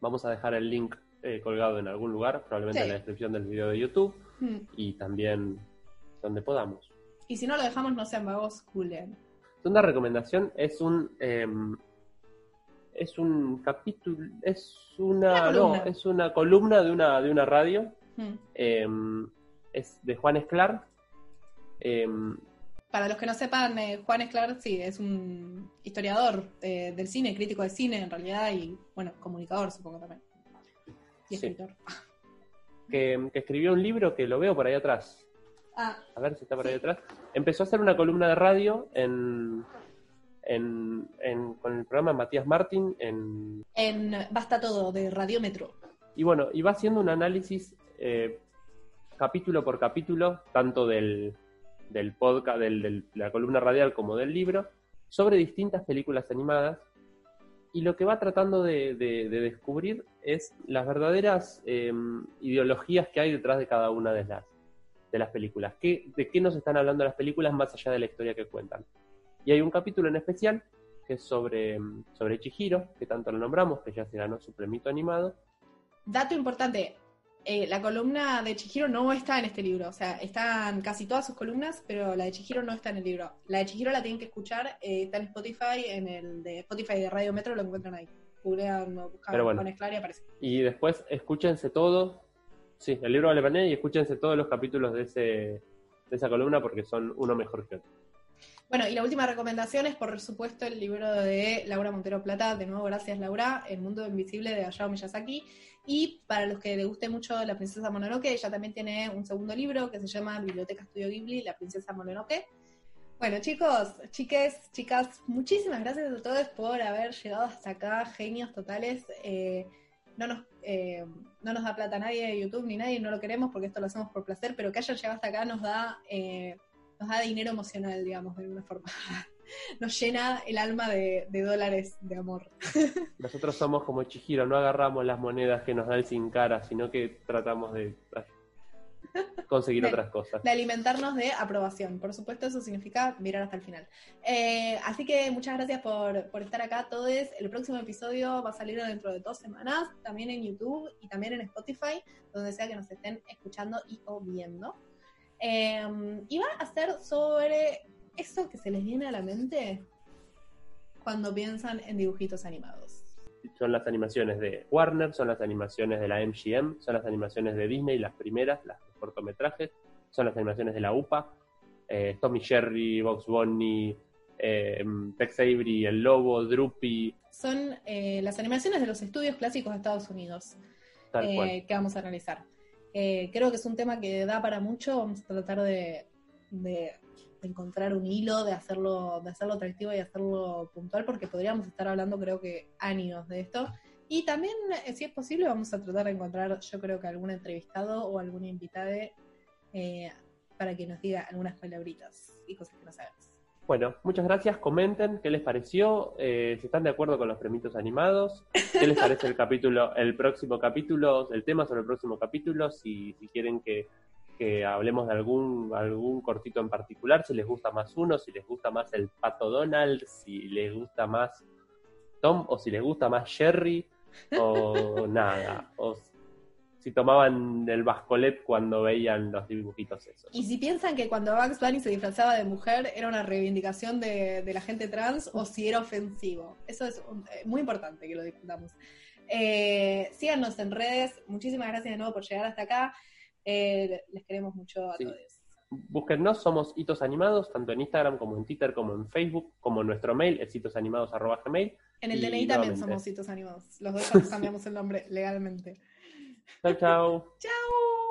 Vamos a dejar el link eh, colgado en algún lugar, probablemente Sí. en la descripción del video de YouTube Hmm. y también donde podamos. Y si no lo dejamos, no sean vagos, googleen. Segunda recomendación es un em, es un capítulo, es una, Una no, es una columna de una de una radio, Hmm. em, es de Juan Esclar. em, Para los que no sepan, eh, Juan Esclar, sí, es un historiador eh, del cine, crítico de cine en realidad, y bueno, comunicador supongo también. Y Sí. escritor. que, que escribió un libro que lo veo por ahí atrás. Ah, A ver si está por ahí atrás. Empezó a hacer una columna de radio en, en, en- con el programa Matías Martín en, en Basta Todo, de Radiómetro. Y bueno, y va haciendo un análisis eh, capítulo por capítulo, tanto del, del podcast, del, de la columna radial como del libro, sobre distintas películas animadas. Y lo que va tratando de, de- de descubrir es las verdaderas eh, ideologías que hay detrás de cada una de las, de las películas. ¿Qué, ¿De qué nos están hablando las películas más allá de la historia que cuentan? Y hay un capítulo en especial que es sobre, sobre Chihiro, que tanto lo nombramos, que ya se ganó su premito animado, Dato importante, eh, la columna de Chihiro no está en este libro, o sea, están casi todas sus columnas, pero la de Chihiro no está en el libro. La de Chihiro la tienen que escuchar, eh, está en Spotify, en el de Spotify de Radio Metro lo encuentran ahí. Googlean o buscan bueno. Y aparece. Y después escúchense todo. Sí, el libro vale la pena y escúchense todos los capítulos de, ese, de esa columna porque son uno mejor que otro. Bueno, y la última recomendación es, por supuesto, el libro de Laura Montero Plata. De nuevo, gracias, Laura. El mundo invisible de Hayao Miyazaki. Y para los que les guste mucho La Princesa Mononoke, ella también tiene un segundo libro que se llama Biblioteca Estudio Ghibli, La Princesa Mononoke. Bueno, chicos, chiques, chicas, muchísimas gracias a todos por haber llegado hasta acá, genios totales. Eh, no, nos, eh, no nos da plata nadie de YouTube ni nadie, no lo queremos porque esto lo hacemos por placer, pero que hayan llegado hasta acá nos da, eh, nos da dinero emocional, digamos, de alguna forma. [laughs] Nos llena el alma de, de dólares de amor. [laughs] Nosotros somos como Chihiro, no agarramos las monedas que nos da el sin cara, sino que tratamos de conseguir De- otras cosas. de alimentarnos de aprobación. Por supuesto, eso significa mirar hasta el final. Eh, así que muchas gracias por, por estar acá todos. El próximo episodio va a salir dentro de dos semanas, también en YouTube y también en Spotify, donde sea que nos estén escuchando y o viendo. Eh, y va a ser sobre eso que se les viene a la mente cuando piensan en dibujitos animados. Son las animaciones de Warner, son las animaciones de la MGM, son las animaciones de Disney, las primeras, las de cortometrajes, son las animaciones de la UPA, eh, Tommy Jerry, Box Bunny, eh, Tex Avery, El Lobo, Droopy, Son eh, las animaciones de los estudios clásicos de Estados Unidos. eh, que vamos a analizar. Eh, creo que es un tema que da para mucho, vamos a tratar de, encontrar un hilo, de hacerlo, de hacerlo atractivo y hacerlo puntual, porque podríamos estar hablando creo que años de esto. Y también, eh, si es posible, vamos a tratar de encontrar, yo creo que algún entrevistado o algún invitado eh, para que nos diga algunas palabritas y cosas que no sabemos. Bueno, muchas gracias. Comenten qué les pareció, eh, si están de acuerdo con los premitos animados, qué les parece el capítulo, el próximo capítulo, el tema sobre el próximo capítulo, si, si quieren que, que hablemos de algún, algún cortito en particular, si les gusta más uno, si les gusta más el pato Donald, si les gusta más Tom o si les gusta más Jerry o [laughs] nada, o si tomaban el bascolet cuando veían los dibujitos esos. Y si piensan que cuando Bugs Bunny se disfrazaba de mujer era una reivindicación de, de la gente trans o si era ofensivo. Eso es un- eh, muy importante que lo discutamos. Eh, síganos en redes. Muchísimas gracias de nuevo por llegar hasta acá. Eh, les queremos mucho a Sí. todos. Búsquennos, somos Hitos Animados, tanto en Instagram como en Twitter, como en Facebook, como en nuestro mail, es hitosanimados.gmail. En el DNI también somos hitos animados. Los dos ya nos cambiamos el nombre legalmente. Chau, chau. ¡Chao! [laughs]